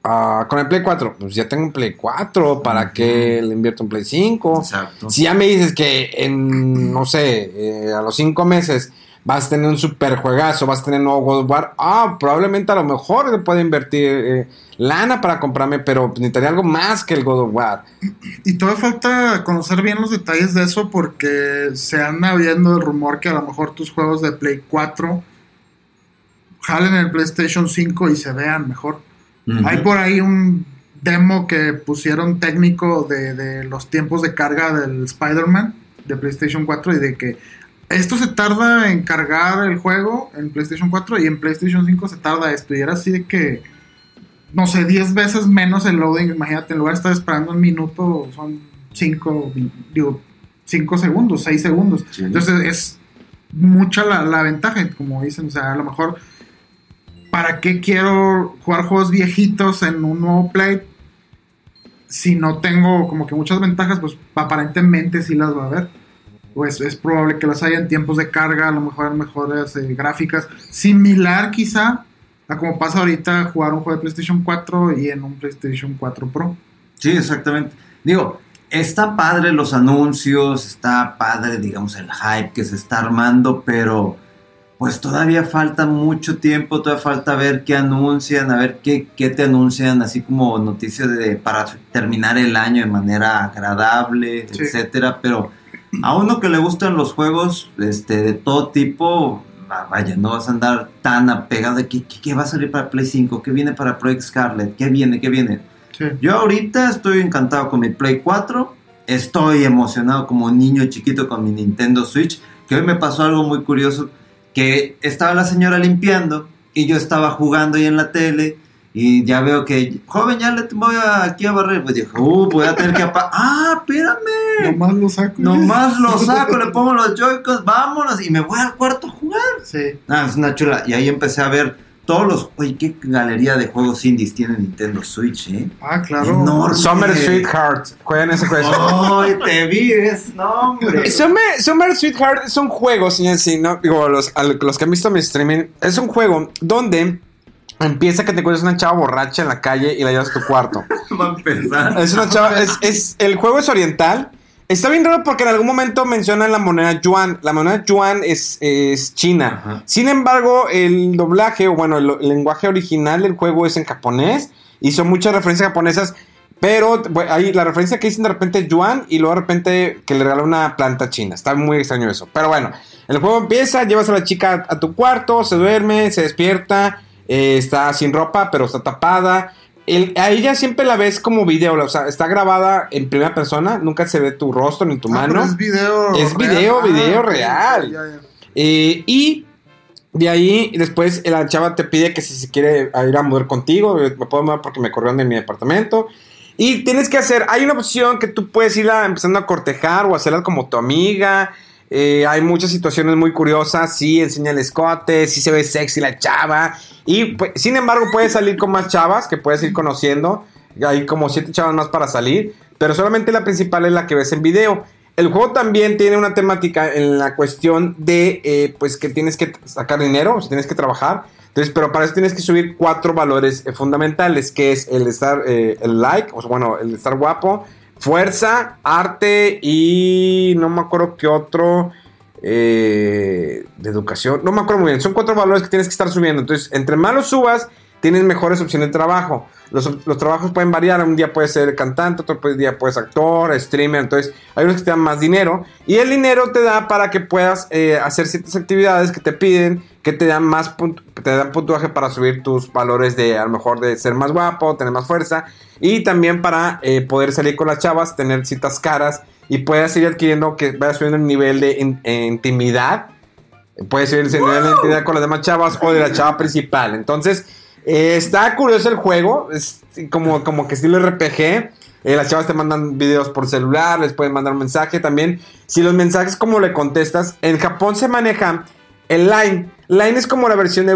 Ah, con el Play 4, pues ya tengo un Play 4, ¿para qué le invierto un Play 5? Exacto. Si ya me dices que en, no sé, eh, a los 5 meses vas a tener un super juegazo, vas a tener nuevo God of War, ah, probablemente a lo mejor le puede invertir eh, lana para comprarme, pero necesitaría algo más que el God of War. y todavía falta conocer bien los detalles de eso porque se anda viendo el rumor que a lo mejor tus juegos de Play 4 jalen en el PlayStation 5 y se vean mejor. Hay por ahí un demo que pusieron técnico de, de los tiempos de carga del Spider-Man de PlayStation 4 y de que esto se tarda en cargar el juego en PlayStation 4 y en PlayStation 5 se tarda esto. Y era así de que, no sé, 10 veces menos el loading. Imagínate, en lugar de estar esperando un minuto, son 5, digo, 5 segundos, 6 segundos. Sí. Entonces es mucha la, la ventaja, como dicen. O sea, a lo mejor, ¿para qué quiero jugar juegos viejitos en un nuevo Play? Si no tengo como que muchas ventajas, pues aparentemente sí las va a haber. Pues es probable que las haya en tiempos de carga, a lo mejor en mejores eh, gráficas. Similar quizá a como pasa ahorita jugar un juego de PlayStation 4 y en un PlayStation 4 Pro. Sí, exactamente. Digo, está padre los anuncios, está padre, digamos, el hype que se está armando, pero pues todavía falta mucho tiempo, todavía falta ver qué anuncian, a ver qué, qué te anuncian, así como noticias de, para terminar el año de manera agradable, Sí. etcétera, pero a uno que le gustan los juegos este, de todo tipo, va- vaya, no vas a andar tan apegado de que, que- que va a salir para Play 5, que viene para Project Scarlet, que viene, que viene. Sí. Yo ahorita estoy encantado con mi Play 4. Estoy emocionado como un niño chiquito con mi Nintendo Switch. Que hoy me pasó algo muy curioso. Que estaba la señora limpiando y yo estaba jugando ahí en la tele. Y ya veo que, joven, ya le voy a- aquí a barrer. Pues dije, uh, voy a tener que apagar. ¡Ah, espérame! Nomás lo saco. Nomás lo saco, le pongo los Joy-Cons, vámonos. Y me voy al cuarto a jugar. Sí. Ah, es una chula. Y ahí empecé a ver todos los. Oye, qué galería de juegos indies tiene Nintendo Switch, ¿eh? Ah, claro. Enorme. Summer Sweetheart, juegan ese juego. ¡Ay, te vi! Es nombre. Summer, Summer Sweetheart es un juego, señores, sí, ¿no? Digo, los, a los que han visto mi streaming, es un juego donde empieza que te encuentras una chava borracha en la calle y la llevas a tu cuarto. Va a empezar. Es una chava, es, es- el juego es oriental. Está bien raro porque en algún momento mencionan la moneda yuan. La moneda yuan es, es china. Ajá. Sin embargo, el doblaje, o bueno, el, el lenguaje original del juego es en japonés. Y son muchas referencias japonesas. Pero bueno, ahí la referencia que dicen de repente yuan y luego de repente que le regala una planta china. Está muy extraño eso. Pero bueno, el juego empieza, llevas a la chica a tu cuarto, se duerme, se despierta. Eh, está sin ropa, pero está tapada. El- a ella siempre la ves como video, o sea, está grabada en primera persona, nunca se ve tu rostro ni tu Ah, mano. pero es video. Es video, video ok, real. ya, ya. Eh, y de ahí, después la chava te pide que si se quiere ir a mudar contigo, eh, me puedo mudar porque me corrieron de mi departamento. Y tienes que hacer, hay una opción que tú puedes irla empezando a cortejar o hacerla como tu amiga. Eh, hay muchas situaciones muy curiosas, sí, enseña el escote, sí se ve sexy la chava. Y pues, sin embargo, puedes salir con más chavas que puedes ir conociendo. Hay como siete chavas más para salir, pero solamente la principal es la que ves en video. El juego también tiene una temática en la cuestión de, eh, pues, que tienes que sacar dinero, o tienes que trabajar. Entonces, pero para eso tienes que subir cuatro valores eh, fundamentales, que es el estar, el like, bueno, el estar guapo, fuerza, arte y no me acuerdo qué otro eh, de educación. No me acuerdo muy bien. Son cuatro valores que tienes que estar subiendo. Entonces, entre más los subas, tienes mejores opciones de trabajo. Los, los trabajos pueden variar. Un día puedes ser cantante, otro pues, día puedes actor, streamer. Entonces, hay unos que te dan más dinero. Y el dinero te da para que puedas eh, hacer ciertas actividades que te piden, que te dan más te dan puntuaje para subir tus valores de a lo mejor de ser más guapo, tener más fuerza. Y también para eh, poder salir con las chavas, tener citas caras y puedas ir adquiriendo que vayas subiendo el nivel de in- eh, intimidad. Puedes subir ese nivel de intimidad con las demás chavas o de la chava principal. Entonces, eh, está curioso el juego. Es como, como que estilo RPG. Eh, las chavas te mandan videos por celular, les pueden mandar un mensaje también. Si los mensajes, como le contestas, en Japón se maneja el Line. Line es como la versión de,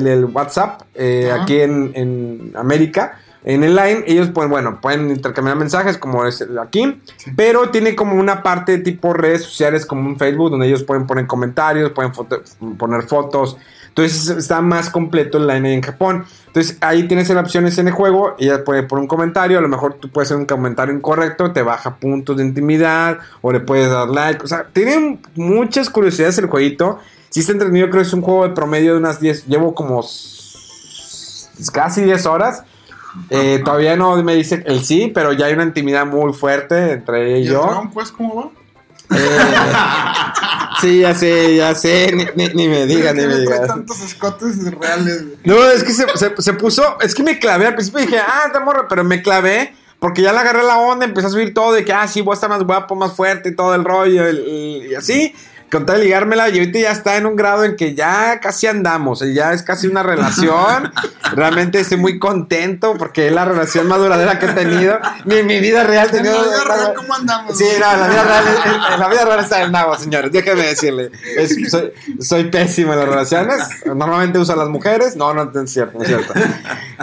del WhatsApp eh, aquí en, en América. En el Line, ellos pueden, bueno, pueden intercambiar mensajes como es el aquí, pero tiene como una parte tipo redes sociales como un Facebook donde ellos pueden poner comentarios, pueden foto- poner fotos. Entonces está más completo el Line en Japón. Entonces ahí tienes las opciones en el juego, ella puede poner un comentario, a lo mejor tú puedes hacer un comentario incorrecto, te baja puntos de intimidad o le puedes dar like. O sea, tiene muchas curiosidades el jueguito. Si está entretenido, creo que es un juego de promedio de unas 10, llevo como casi 10 horas. Eh, todavía no me dice el sí, pero ya hay una intimidad muy fuerte entre ella ¿Y y el yo. Quest cómo va? Eh, sí, ya sé, ya sé, ni, ni- ni me digas, ni ¿Por me digas. tantos escotes reales. No, es que se, se- se puso, es que me clavé, al principio dije, ah, está morra, pero me clavé porque ya le agarré la onda, empecé a subir todo de que, ah, sí, voy a estar más guapo, más fuerte y todo el rollo, y así, con tal de ligármela, y ahorita ya está en un grado en que ya casi andamos, y ya es casi una relación, realmente estoy muy contento porque es la relación más duradera que he tenido, ni en mi vida real he En tenido... la vida real, ¿cómo andamos? Sí, no, en la vida real, en, en la vida real está el nabo, señores. Déjenme decirle. Es- soy, soy pésimo en las relaciones. Normalmente uso a las mujeres. No, no, es cierto, no es cierto.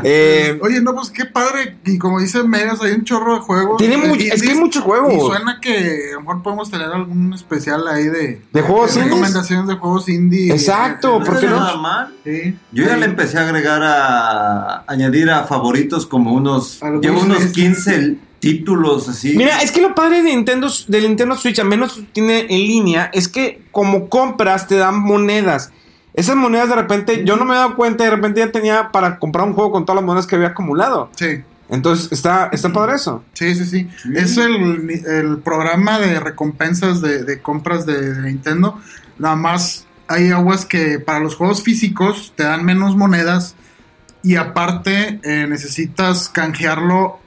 Eh, Oye, no, pues qué padre. Y como dice Megas, hay un chorro de juegos. Tiene mucho- es que hay muchos juegos. Y suena que a lo mejor podemos tener algún especial ahí de, De juegos indies. recomendaciones de juegos indie. Exacto, Eh, ¿por qué está no? nada mal. Sí. Yo ya Sí. le empecé a agregar a añadir a favoritos como unos llevo unos wishlist. 15 títulos así. Mira, es que lo padre de Nintendo, del Nintendo Switch, al menos tiene en línea, es que como compras te dan monedas. Esas monedas de repente, yo no me he dado cuenta, de repente ya tenía para comprar un juego con todas las monedas que había acumulado. Sí. Entonces, está, está padre eso. Sí, sí, sí. Es el, el programa de recompensas de, de compras de, de Nintendo. Nada más hay aguas que para los juegos físicos te dan menos monedas y aparte eh, necesitas canjearlo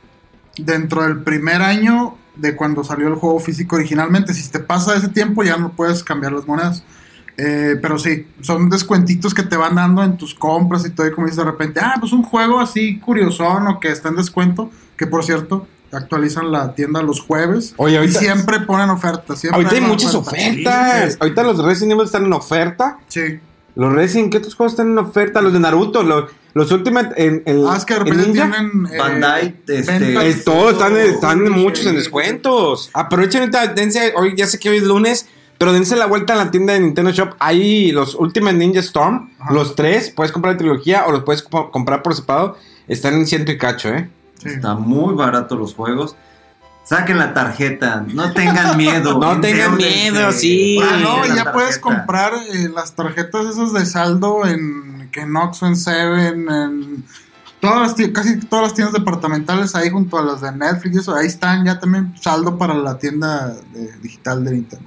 dentro del primer año de cuando salió el juego físico originalmente. Si te pasa ese tiempo ya no puedes cambiar las monedas. Eh, pero sí, son descuentitos que te van dando en tus compras y todo. Y como dices de repente, ah, pues un juego así curiosón o que está en descuento. Que por cierto, actualizan la tienda los jueves. Oye, ahorita- y siempre ponen ofertas. siempre Ahorita hay muchas oferta. ofertas. Ahorita los Resident Evil están en oferta. Sí. Los Resident, ¿qué otros juegos están en oferta? Los de Naruto, los, los Ultimate en, en, Ah, es que de en repente tienen. eh, Bandai, este. Eh, todos están, están muchos en descuentos. Aprovechen ahorita, dense, hoy ya sé que hoy es lunes, pero dense la vuelta a la tienda de Nintendo Shop. Ahí los Ultimate Ninja Storm, Ajá. los tres, puedes comprar la trilogía o los puedes comp- comprar por separado. Están en ciento y cacho, ¿eh? sí. Está muy barato los juegos. Saquen la tarjeta, no tengan miedo. No tengan miedo, sí. Ah, no, ya puedes comprar eh, las tarjetas esas de saldo en que en Oxxo, en Seven, en todas las casi todas las tiendas departamentales ahí junto a las de Netflix y eso, ahí están ya también saldo para la tienda de- digital de Nintendo.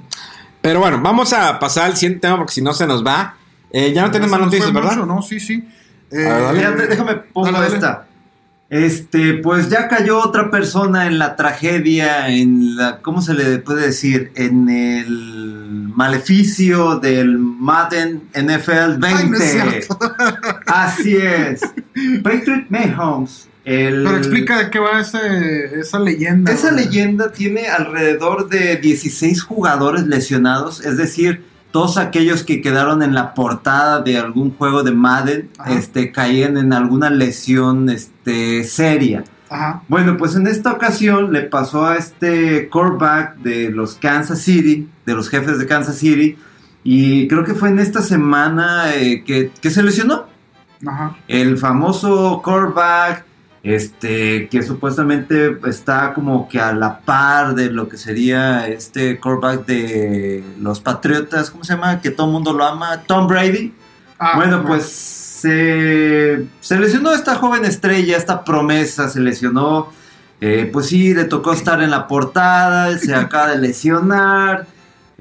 Pero bueno, vamos a pasar al siguiente tema porque si no se nos va. Eh, ya no tienes más noticias, ¿verdad? mucho, ¿no? Sí, sí. Eh, ver, déjame pongo Dale, dale. esta. Este, pues ya cayó otra persona en la tragedia, en la, ¿cómo se le puede decir? En el maleficio del Madden NFL 20. Ay, no es cierto. Así es. Patrick Mahomes. El, Pero explica de qué va ese, esa leyenda. Esa güey. leyenda tiene alrededor de 16 jugadores lesionados, es decir, todos aquellos que quedaron en la portada de algún juego de Madden, Ajá. este, caían en alguna lesión, este, seria. Ajá. Bueno, pues en esta ocasión le pasó a este quarterback de los Kansas City, de los jefes de Kansas City, y creo que fue en esta semana eh, que, que se lesionó Ajá. el famoso quarterback, este, que supuestamente está como que a la par de lo que sería este quarterback de los Patriotas, ¿cómo se llama? Que todo el mundo lo ama, Tom Brady. Ah, bueno, pues se, se lesionó esta joven estrella, esta promesa, se lesionó. Eh, pues sí, le tocó estar en la portada, se acaba de lesionar.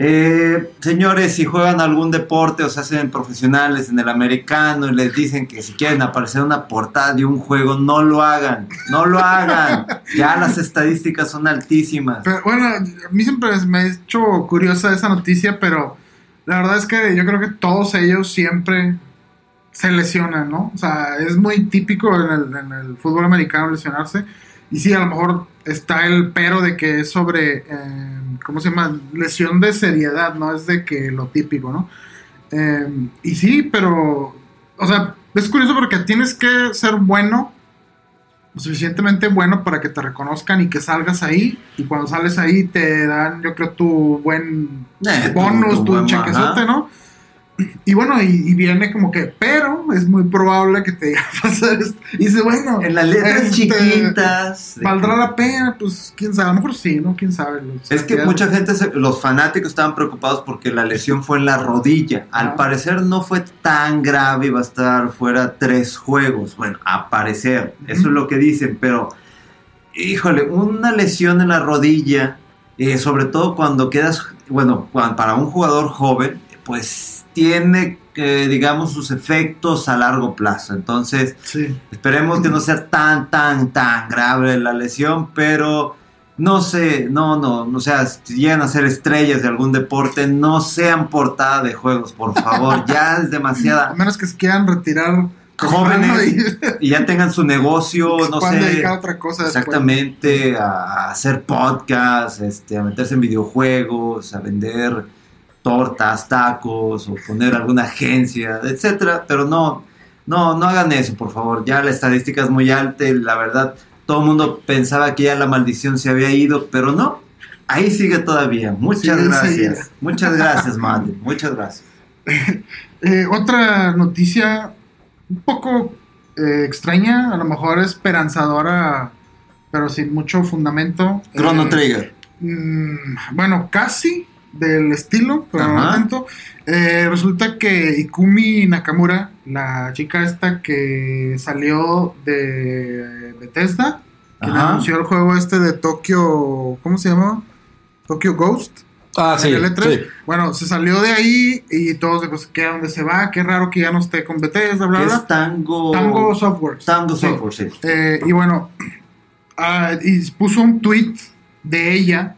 Eh, señores, si juegan algún deporte o se hacen profesionales en el americano y les dicen que si quieren aparecer en una portada de un juego, no lo hagan, no lo hagan. Ya las estadísticas son altísimas. Pero bueno, a mí siempre me ha hecho curiosa esa noticia, pero la verdad es que yo creo que todos ellos siempre se lesionan, ¿no? O sea, es muy típico en el, en el fútbol americano lesionarse. Y sí, a lo mejor está el pero de que es sobre, eh, ¿cómo se llama? Lesión de seriedad, no es de que lo típico, ¿no? Eh, y sí, pero, o sea, es curioso porque tienes que ser bueno lo suficientemente bueno para que te reconozcan y que salgas ahí. Y cuando sales ahí te dan, yo creo, tu buen Eh, bonus, tu tu, buen- chequezote, ajá. ¿no? Y bueno, y, y viene como que, pero es muy probable que te llegue a pasar esto. Y dice, bueno, En las letras este, chiquitas. ¿Valdrá que- la pena? Pues quién sabe, a lo mejor sí, ¿no? Quién sabe. Es que mucha gente, se- los fanáticos estaban preocupados porque la lesión fue en la rodilla. Al parecer no fue tan grave y va a estar fuera tres juegos. Bueno, a parecer, eso es lo que dicen, pero híjole, una lesión en la rodilla, eh, sobre todo cuando quedas, bueno, para un jugador joven, pues tiene, eh, digamos, sus efectos a largo plazo. Entonces, Sí. Esperemos que no sea tan, tan, tan grave la lesión, pero no sé, no, no, no, sea, si llegan a ser estrellas de algún deporte, no sean portada de juegos, por favor, ya es A demasiada. menos que se quieran retirar Jóvenes y y ya tengan su negocio, no sé, a otra cosa exactamente, a, a hacer podcasts, este, a meterse en videojuegos, a vender tortas, tacos, o poner alguna agencia, etcétera, pero no, no, no hagan eso, por favor. Ya la estadística es muy alta, y la verdad, todo el mundo pensaba que ya la maldición se había ido, pero no. Ahí sigue todavía. Muchas gracias. Muchas gracias, Madre. Muchas gracias. Eh, otra noticia un poco eh, extraña, a lo mejor esperanzadora, pero sin mucho fundamento. Chrono Eh, Trigger. mm, bueno, casi del estilo, pero no tanto. Eh, resulta que Ikumi Nakamura, la chica esta que salió de Bethesda, que anunció el juego este de Tokyo, ¿cómo se llama? Tokyo Ghost. Ah, sí. en el E3. sí. Bueno, se salió de ahí y todos, pues, ¿qué? ¿A dónde se va? Qué raro que ya no esté con Bethesda, bla, ¿Qué bla. es Tango? Tango Softworks. Tango. Software, sí. Eh, y bueno, ah, y puso un tweet de ella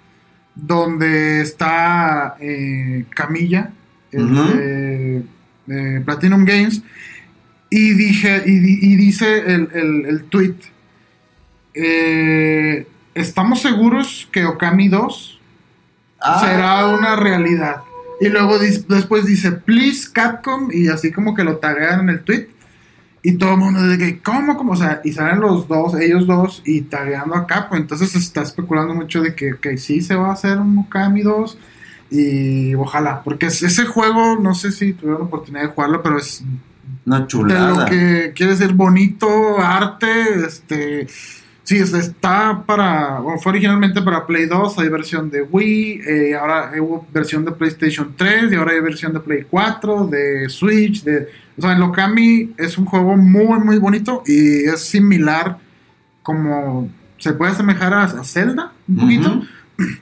donde está eh, Camilla, el de, de Platinum Games, y, dije, y, di- y dice el, el, el tweet, eh, ¿estamos seguros que Okami 2 Ah. será una realidad? Y luego después dice, please Capcom, y así como que lo taguean en el tweet. Y todo el mundo dice, que, ¿cómo? ¿Cómo? O sea, y salen los dos, ellos dos, y tagueando a Capcom. Entonces se está especulando mucho de que, que sí se va a hacer un Okami 2. Y ojalá, porque es- ese juego, no sé si tuvieron la oportunidad de jugarlo, pero es Una de lo chulada. que quiere decir bonito, arte, este... Sí, está para... Bueno, fue originalmente para Play 2, hay versión de Wii, eh, ahora hubo versión de PlayStation 3 y ahora hay versión de Play 4, de Switch, de... O sea, el Okami es un juego muy, muy bonito y es similar como... Se puede asemejar a, a Zelda un poquito,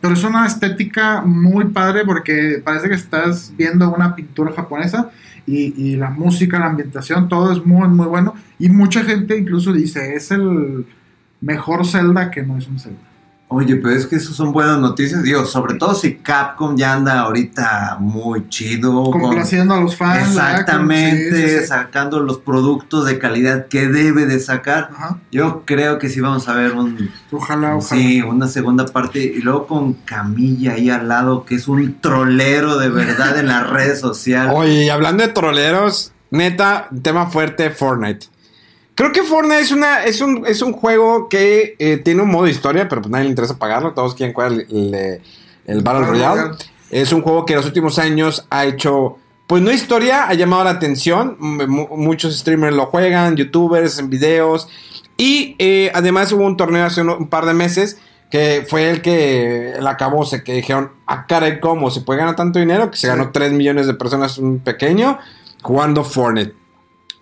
pero es una estética muy padre porque parece que estás viendo una pintura japonesa y, y la música, la ambientación, todo es muy, muy bueno. Y mucha gente incluso dice, es el mejor Zelda que no es un Zelda. Oye, pero es que eso son buenas noticias, digo, sobre todo si Capcom ya anda ahorita muy chido. con- Complaciendo a los fans. Exactamente, Sí, sí, sí. sacando los productos de calidad que debe de sacar. Ajá. Yo creo que sí vamos a ver un, Ojalá, ojalá. sí, una segunda parte y luego con Camilla ahí al lado, que es un trolero de verdad en las redes sociales. Oye, y hablando de troleros, neta, tema fuerte, Fortnite. Creo que Fortnite es, una, es, un, es un juego que eh, tiene un modo historia, pero pues nadie le interesa pagarlo. Todos quieren jugar el, el, el Battle Royale. Es un juego que en los últimos años ha hecho, pues no historia, ha llamado la atención. M- muchos streamers lo juegan, youtubers, en videos. Y eh, además hubo un torneo hace un par de meses que fue el que el acabose, que dijeron, a caray, ¿cómo? ¿Se puede ganar tanto dinero? Que se ganó 3 millones de personas, un pequeño, jugando Fortnite.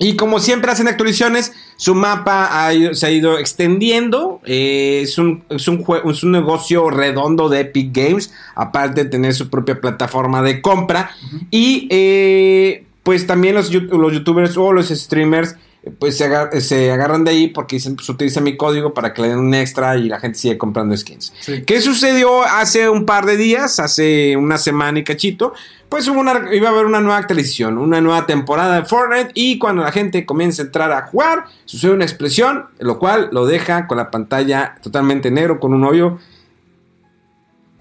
Y como siempre hacen actualizaciones, su mapa ha ido- se ha ido extendiendo. eh, es, un, es, un es un negocio redondo de Epic Games, aparte de tener su propia plataforma de compra. Y eh, pues también los, los youtubers o los streamers pues se, agar- se agarran de ahí porque dicen, pues utiliza mi código para que le den un extra y la gente sigue comprando skins. Sí. ¿Qué sucedió hace un par de días? Hace una semana y cachito. Pues hubo una, iba a haber una nueva actualización, una nueva temporada de Fortnite. Y cuando la gente comienza a entrar a jugar, sucede una explosión, lo cual lo deja con la pantalla totalmente negro, con un hoyo.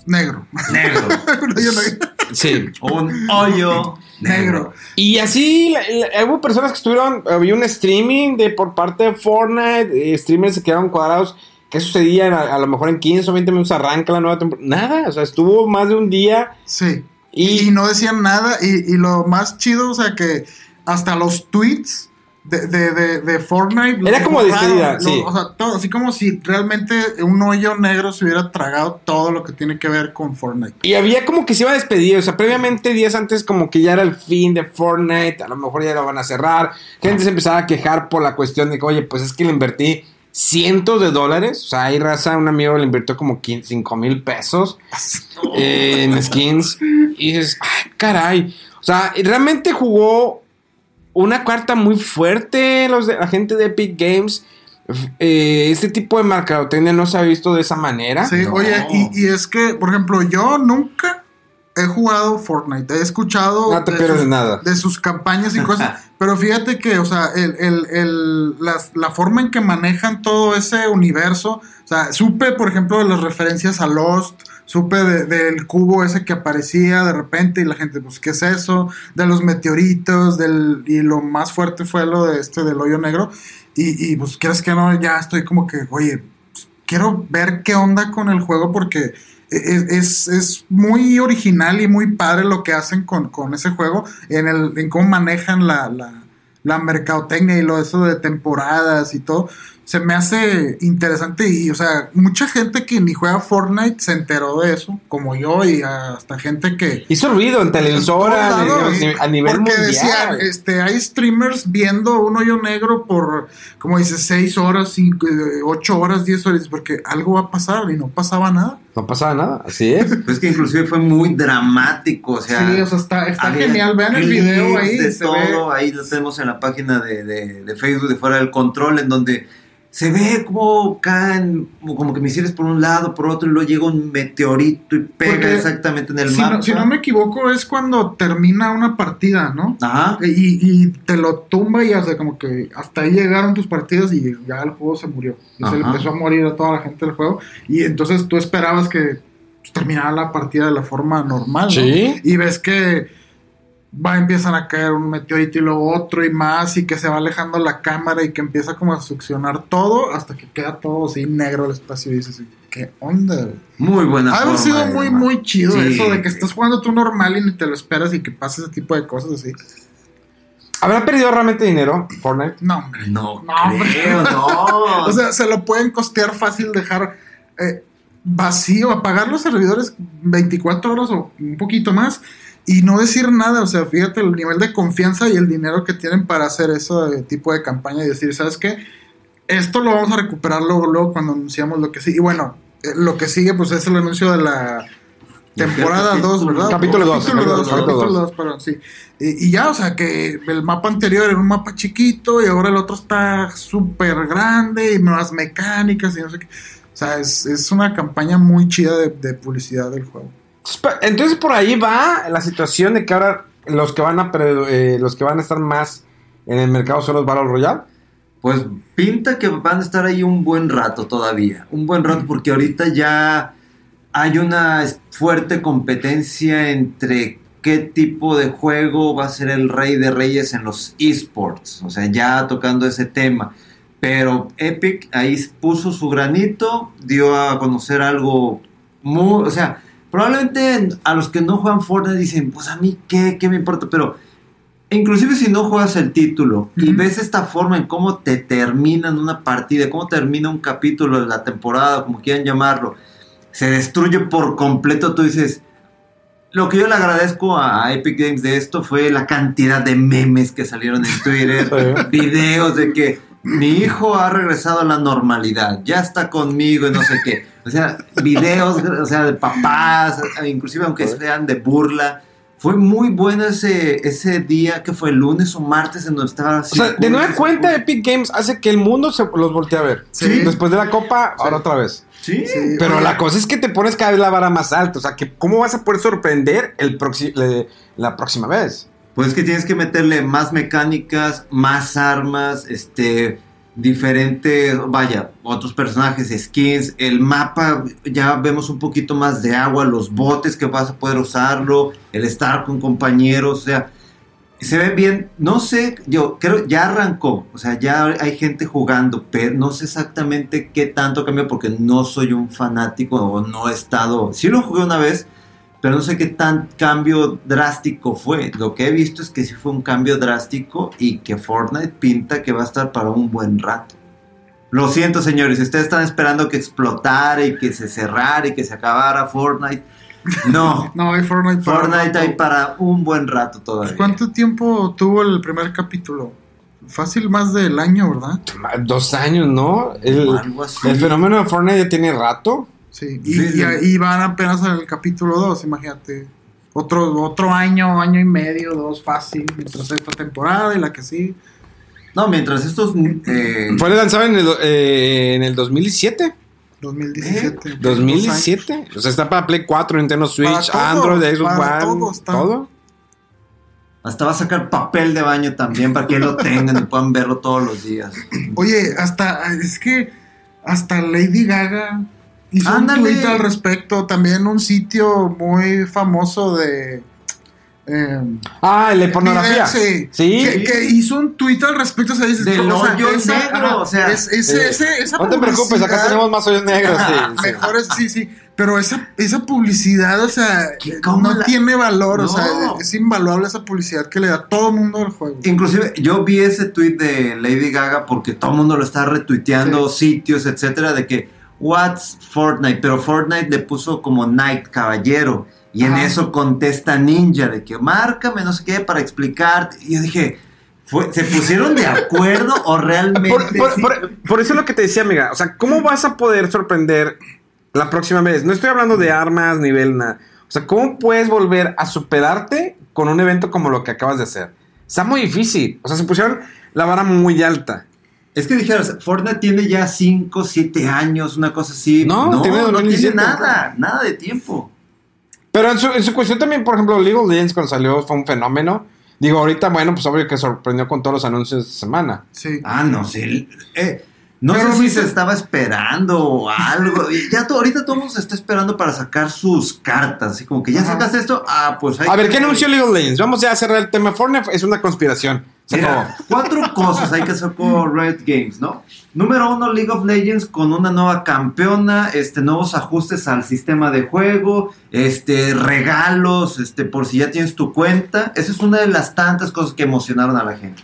Negro. Negro. Sí. Un hoyo Negro. Y así la- la- hubo personas que estuvieron, había un streaming de por parte de Fortnite, eh, streamers se quedaron cuadrados. ¿Qué sucedía? A, a lo mejor en 15 o 20 minutos arranca la nueva temporada. Nada, o sea, estuvo más de un día. Sí. Y- Y, no decían nada. Y, y lo más chido, o sea, que hasta los tweets de, de, de, de Fortnite. Era como despedida, sí. O sea, todo, así como si realmente un hoyo negro se hubiera tragado todo lo que tiene que ver con Fortnite. Y había como que se iba a despedir, o sea, previamente días antes como que ya era el fin de Fortnite, a lo mejor ya lo van a cerrar. Gente se empezaba a quejar por la cuestión de que, oye, pues es que le invertí cientos de dólares, o sea, hay raza, un amigo le invirtió como 5 mil pesos eh, en skins. Y dices, ay, caray. O sea, realmente jugó una carta muy fuerte los de, la gente de Epic Games. Eh, este tipo de mercadotecnia no se ha visto de esa manera. Sí, No. oye, y, y es que, por ejemplo, yo nunca he jugado Fortnite. He escuchado No te de, pierdes sus, nada. de sus campañas y cosas. pero fíjate que, o sea, el, el- el- las- la forma en que manejan todo ese universo. O sea, supe, por ejemplo, de las referencias a Lost. Supe de- del cubo ese que aparecía de repente y la gente, pues, ¿qué es eso? De los meteoritos, del, y lo más fuerte fue lo de este del hoyo negro. Y, y pues, quieres que no, ya estoy como que, oye, quiero ver qué onda con el juego porque es, es- es muy original y muy padre lo que hacen con, con ese juego, en, el, en cómo manejan la, la, la mercadotecnia y lo eso de temporadas y todo. Se me hace interesante y, o sea, mucha gente que ni juega Fortnite se enteró de eso, como yo y hasta gente que, Hizo ruido en televisora, en todo lado, digamos, y- a nivel porque mundial. decían, este, hay streamers viendo un hoyo negro por, como dice, 6 horas, 8 horas, 10 horas, porque algo va a pasar y no pasaba nada. No pasaba nada, así es. Pues que inclusive fue muy dramático, o sea... sí, o sea, está, está genial. Vean el video ahí. de se todo, ve- ahí lo tenemos en la página de, de- de Facebook de Fuera del Control, en donde se ve como caen como, que misiles por un lado, por otro, y luego llega un meteorito y pega Porque exactamente en el si, mapa. no, si no me equivoco, es cuando termina una partida, ¿no? Ajá. Y, y te lo tumba y hace como que hasta ahí llegaron tus partidas y ya el juego se murió. Y se le empezó a morir a toda la gente del juego. Y entonces tú esperabas que terminara la partida de la forma normal, ¿no? Sí. Y ves que va, empiezan a caer un meteorito y luego otro y más y que se va alejando la cámara y que empieza como a succionar todo hasta que queda todo así negro el espacio y dices, ¿qué onda? güey?" Muy buena Ha sido muy, muy chido Sí. eso de que estás jugando tú normal y ni te lo esperas y que pase ese tipo de cosas así. ¿Habrá perdido realmente dinero Fortnite? No, hombre. No, No, hombre. creo, no. O sea, se lo pueden costear fácil dejar eh, vacío, apagar los servidores 24 horas o un poquito más y no decir nada. O sea, fíjate el nivel de confianza y el dinero que tienen para hacer ese tipo de campaña y decir, ¿sabes qué? Esto lo vamos a recuperar luego, luego cuando anunciamos lo que sí. Y bueno, eh, lo que sigue pues es el anuncio de la temporada capítulo. 2, ¿verdad? Capítulo dos, Capítulo capítulo 2, dos, capítulo capítulo 2, perdón, sí. Y, y ya, o sea, que el mapa anterior era un mapa chiquito y ahora el otro está súper grande y nuevas mecánicas y no sé qué. O sea, es, es una campaña muy chida de, de publicidad del juego. Entonces por ahí va la situación de que ahora los que van a eh, los que van a estar más en el mercado son los Battle Royale. Pues pinta que van a estar ahí un buen rato todavía. Un buen rato porque ahorita ya hay una fuerte competencia entre qué tipo de juego va a ser el rey de reyes en los esports. O sea, ya tocando ese tema. Pero Epic ahí puso su granito, dio a conocer algo muy... O sea, probablemente a los que no juegan Fortnite dicen, pues a mí qué, qué me importa, pero... Inclusive si no juegas el título y ves esta forma en cómo te terminan una partida, cómo termina un capítulo de la temporada, como quieran llamarlo, se destruye por completo, tú dices, lo que yo le agradezco a, Epic Games de esto fue la cantidad de memes que salieron en Twitter, videos de que mi hijo ha regresado a la normalidad, ya está conmigo y no sé qué. O sea, videos, o sea, de papás, inclusive aunque sean de burla. Fue muy bueno ese, ese día que fue el lunes o martes en donde estaba O sea, de nueva cuenta Epic Games hace que el mundo se los voltee a ver. Sí. Después de la copa, ahora otra vez. Sí, Sí, Pero oye, la cosa es que te pones cada vez la vara más alta. O sea, que ¿cómo vas a poder sorprender el le- la próxima vez? Pues que tienes que meterle más mecánicas, más armas, este, diferentes, vaya, otros personajes, skins, el mapa, ya vemos un poquito más de agua, los botes que vas a poder usarlo, el estar con compañeros, o sea, se ve bien, no sé, yo creo, ya arrancó, o sea, ya hay gente jugando, pero no sé exactamente qué tanto cambió porque no soy un fanático o no he estado, sí lo jugué una vez, pero no sé qué tan cambio drástico fue. Lo que he visto es que sí fue un cambio drástico y que Fortnite pinta que va a estar para un buen rato. Lo siento, señores, ustedes están esperando que explotara y que se cerrara y que se acabara Fortnite, no. No, hay Fortnite. para Fortnite hay para un buen rato todavía. ¿Cuánto tiempo tuvo el primer capítulo? Fácil más del año, ¿verdad? Dos años, ¿no? El, O algo así. el fenómeno de Fortnite ya tiene rato. Sí. Y, Sí, sí. y- y van apenas en el capítulo 2, imagínate. Otro, otro año, año y medio, dos fácil, mientras esta temporada y la que sí. No, mientras estos... eh, Fue lanzado en el, eh, en el 2017. 2017. 2017. O sea, está para Play 4, Nintendo Switch, todo, Android, Xbox One, todo está. todo. hasta va a sacar papel de baño también para que lo tengan y puedan verlo todos los días. Oye, hasta, es que hasta Lady Gaga hizo Ándale. un tweet al respecto. También un sitio muy famoso de. eh, Ah, el de pornografía. Sí. Sí. Que, que hizo un tweet al respecto. O sea, dices, Del o sea, hoyo esa- negro, ajá, o sea, es- ese- eh, ese- esa No te preocupes, acá publicidad- tenemos más hoyos negros. sí, sí. Mejores, sí, sí. Pero esa, esa publicidad, o sea, ¿Qué- cómo no la- tiene valor. O sea, es invaluable esa publicidad que le da todo el mundo al juego. Inclusive yo vi ese tweet de Lady Gaga porque todo el mundo lo está retuiteando, sitios, etcétera, de que What's Fortnite, pero Fortnite le puso como Knight, caballero, y en eso contesta Ninja de que márcame, no sé qué, para explicarte. Y yo dije, ¿fue, ¿se pusieron de acuerdo o realmente? Por, por- sí? por- por eso es lo que te decía, amiga. O sea, ¿cómo vas a poder sorprender la próxima vez? No estoy hablando de armas, nivel, nada. O sea, ¿cómo puedes volver a superarte con un evento como lo que acabas de hacer? Está muy difícil. O sea, se pusieron la vara muy alta. Es que dijeras, Fortnite tiene ya 5, 7 años, una cosa así. No, no, tiene no tiene 2017. nada, nada de tiempo. Pero en su, en su cuestión también, por ejemplo, League of Legends cuando salió fue un fenómeno. Digo, ahorita, bueno, pues obvio que sorprendió con todos los anuncios de esta semana. Sí. Ah, no sé. eh, no Pero sé si se estaba esperando o algo. Ya ahorita todo el mundo se está esperando para sacar sus cartas. Así como que ya Ajá. sacaste esto. Ah, pues hay A ver, ¿qué anunció League of Legends? Vamos ya a cerrar el tema. Fortnite es una conspiración. Se acabó. Mira, cuatro cosas hay que hacer con Riot Games, ¿no? Número uno, League of Legends con una nueva campeona, este, nuevos ajustes al sistema de juego, este, regalos, este, por si ya tienes tu cuenta. Esa es una de las tantas cosas que emocionaron a la gente.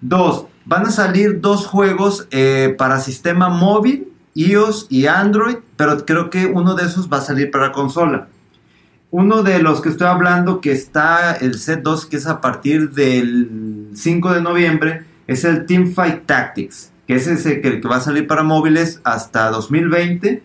Dos, van a salir dos juegos eh, para sistema móvil, iOS y Android, pero creo que uno de esos va a salir para consola. Uno de los que estoy hablando que está el set 2, que es a partir del 5 de noviembre, es el Teamfight Tactics, que es ese que, va a salir para móviles hasta 2020.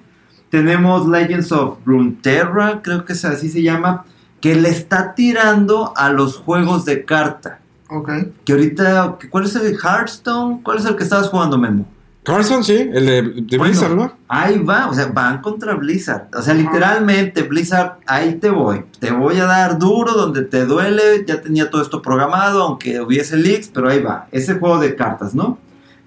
Tenemos Legends of Runeterra, creo que así se llama, que le está tirando a los juegos de carta. Ok. Que ahorita, ¿cuál es el Hearthstone? ¿Cuál es el que estabas jugando, Memo? Carson, sí, el de, de Bueno, Blizzard, ¿no? Ahí va, o sea, van contra Blizzard. O sea, literalmente, Blizzard, ahí te voy. Te voy a dar duro donde te duele. Ya tenía todo esto programado, aunque hubiese leaks, pero ahí va. Ese juego de cartas, ¿no?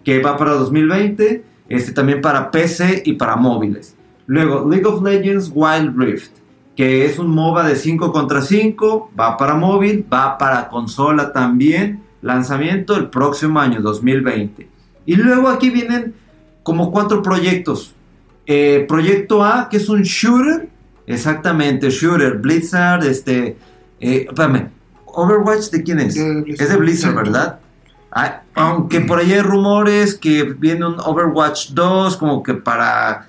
Que va para 2020, este también para PC y para móviles. Luego, League of Legends Wild Rift, que es un MOBA de 5 contra 5, va para móvil, va para consola también. Lanzamiento el próximo año, 2020. Y luego aquí vienen como cuatro proyectos. Eh, proyecto A, que es un shooter. Exactamente, shooter. Blizzard, este... eh, espérame, Overwatch, ¿de quién es? De. Es de Blizzard. ¿verdad? Ah, aunque por ahí hay rumores que viene un Overwatch 2 como que para...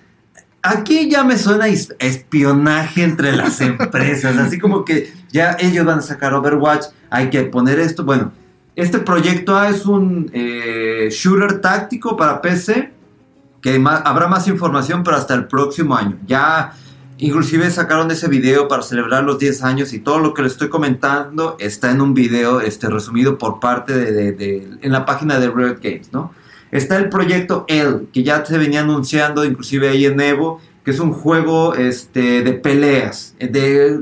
Aquí ya me suena espionaje entre las empresas, así como que ya ellos van a sacar Overwatch, hay que poner esto. Bueno, este proyecto A es un eh, shooter táctico para PC, que habrá más información, pero hasta el próximo año. Ya, inclusive sacaron ese video para celebrar los 10 años y todo lo que les estoy comentando está en un video este, resumido por parte de, de- de- en la página de Riot Games, ¿no? Está el proyecto L, que ya se venía anunciando, inclusive ahí en Evo, que es un juego este, de peleas, de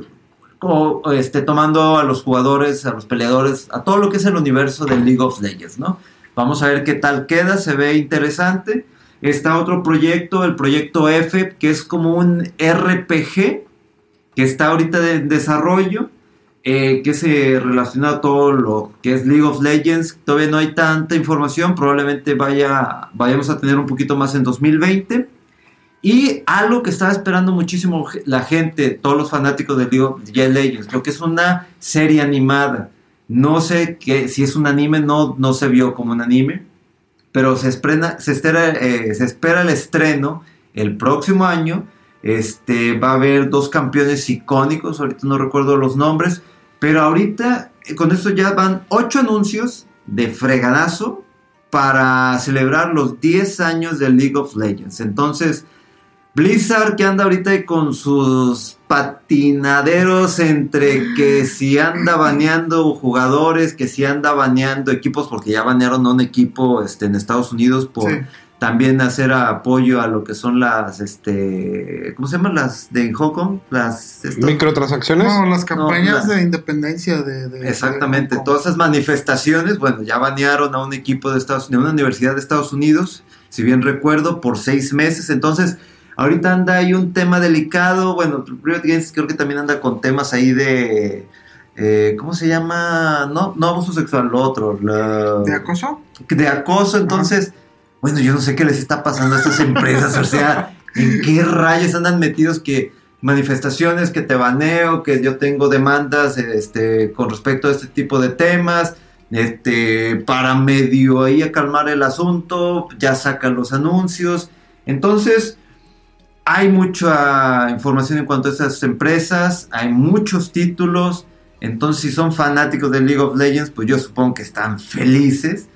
o, este, tomando a los jugadores, a los peleadores, a todo lo que es el universo del League of Legends, ¿no? Vamos a ver qué tal queda, se ve interesante. Está otro proyecto, el proyecto F, que es como un RPG que está ahorita de- en desarrollo, eh, que se relaciona a todo lo que es League of Legends. Todavía no hay tanta información, probablemente vaya, vayamos a tener un poquito más en 2020. Y algo que estaba esperando muchísimo la gente, todos los fanáticos de League of Legends, lo que es una serie animada. No sé que, si es un anime, no, no se vio como un anime, pero se, se, espera, eh, se espera el estreno el próximo año. Este, va a haber dos campeones icónicos, ahorita no recuerdo los nombres, pero ahorita eh, con esto ya van ocho anuncios de fregadazo para celebrar los 10 años de League of Legends. Entonces, Blizzard que anda ahorita con sus patinaderos entre que si anda baneando jugadores, que si anda baneando equipos, porque ya banearon a un equipo este, en Estados Unidos por. También hacer apoyo a lo que son las, este, ¿cómo se llaman las de Hong Kong? Las estas- Microtransacciones. No, las campañas de independencia de... de- Exactamente, de todas esas manifestaciones, bueno, ya banearon a un equipo de Estados Unidos, una universidad de Estados Unidos, si bien recuerdo, por seis meses. Entonces, ahorita anda ahí un tema delicado. Bueno, Riot Games creo que también anda con temas ahí de. eh, ¿Cómo se llama? No, no abuso sexual, lo otro. la- ¿De acoso? de acoso, entonces, bueno, yo no sé qué les está pasando a estas empresas, o sea, en qué rayos andan metidos que manifestaciones, que te baneo, que yo tengo demandas este, con respecto a este tipo de temas, este, para medio ahí a calmar el asunto, ya sacan los anuncios, entonces... Hay mucha información en cuanto a estas empresas, hay muchos títulos, entonces si son fanáticos de League of Legends, pues yo supongo que están felices.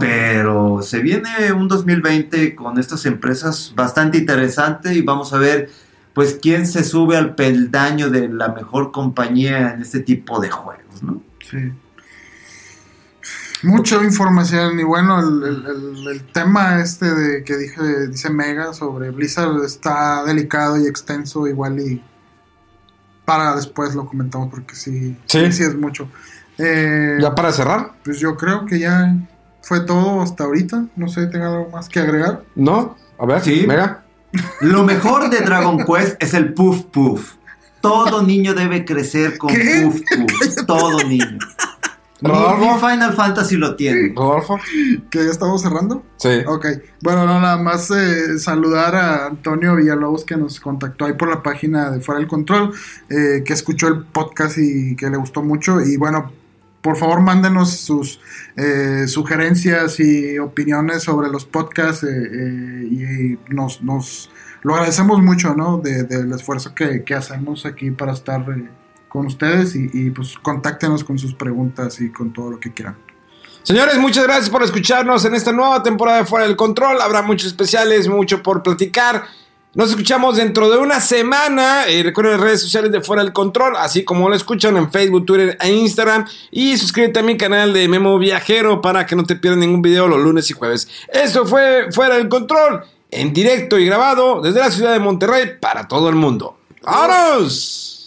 Pero se viene un 2020 con estas empresas bastante interesante y vamos a ver pues quién se sube al peldaño de la mejor compañía en este tipo de juegos, ¿no? Sí. Mucha información y bueno, el, el- el- el tema este de que dije, dice Mega sobre Blizzard está delicado y extenso igual y para después lo comentamos porque sí, Sí. sí, es mucho. Eh, Ya para cerrar, Pues yo creo que ya fue todo hasta ahorita. No sé, ¿tenga algo más que agregar? ¿no? A ver, Sí. Mega. Lo mejor de Dragon Quest es el puff puff. Todo niño debe crecer con ¿Qué? puff puff. Todo niño. Rodolfo. ni Final Fantasy lo tiene. Rodolfo. Que ya estamos cerrando. Sí. Ok, bueno, no, nada más eh, saludar a Antonio Villalobos que nos contactó ahí por la página de Fuera del Control, eh, que escuchó el podcast y que le gustó mucho. Y bueno, por favor mándenos sus eh, sugerencias y opiniones sobre los podcasts eh, eh, y nos, nos lo agradecemos mucho, ¿no? De- del esfuerzo que, que hacemos aquí para estar eh, con ustedes y, pues contáctenos con sus preguntas y con todo lo que quieran. Señores, muchas gracias por escucharnos en esta nueva temporada de Fuera del Control. Habrá muchos especiales, mucho por platicar. Nos escuchamos dentro de una semana. Eh, recuerden las redes sociales de Fuera del Control, así como lo escuchan en Facebook, Twitter e Instagram. Y suscríbete a mi canal de Memo Viajero para que no te pierdas ningún video los lunes y jueves. Eso fue Fuera del Control, en directo y grabado desde la ciudad de Monterrey para todo el mundo. ¡Vámonos!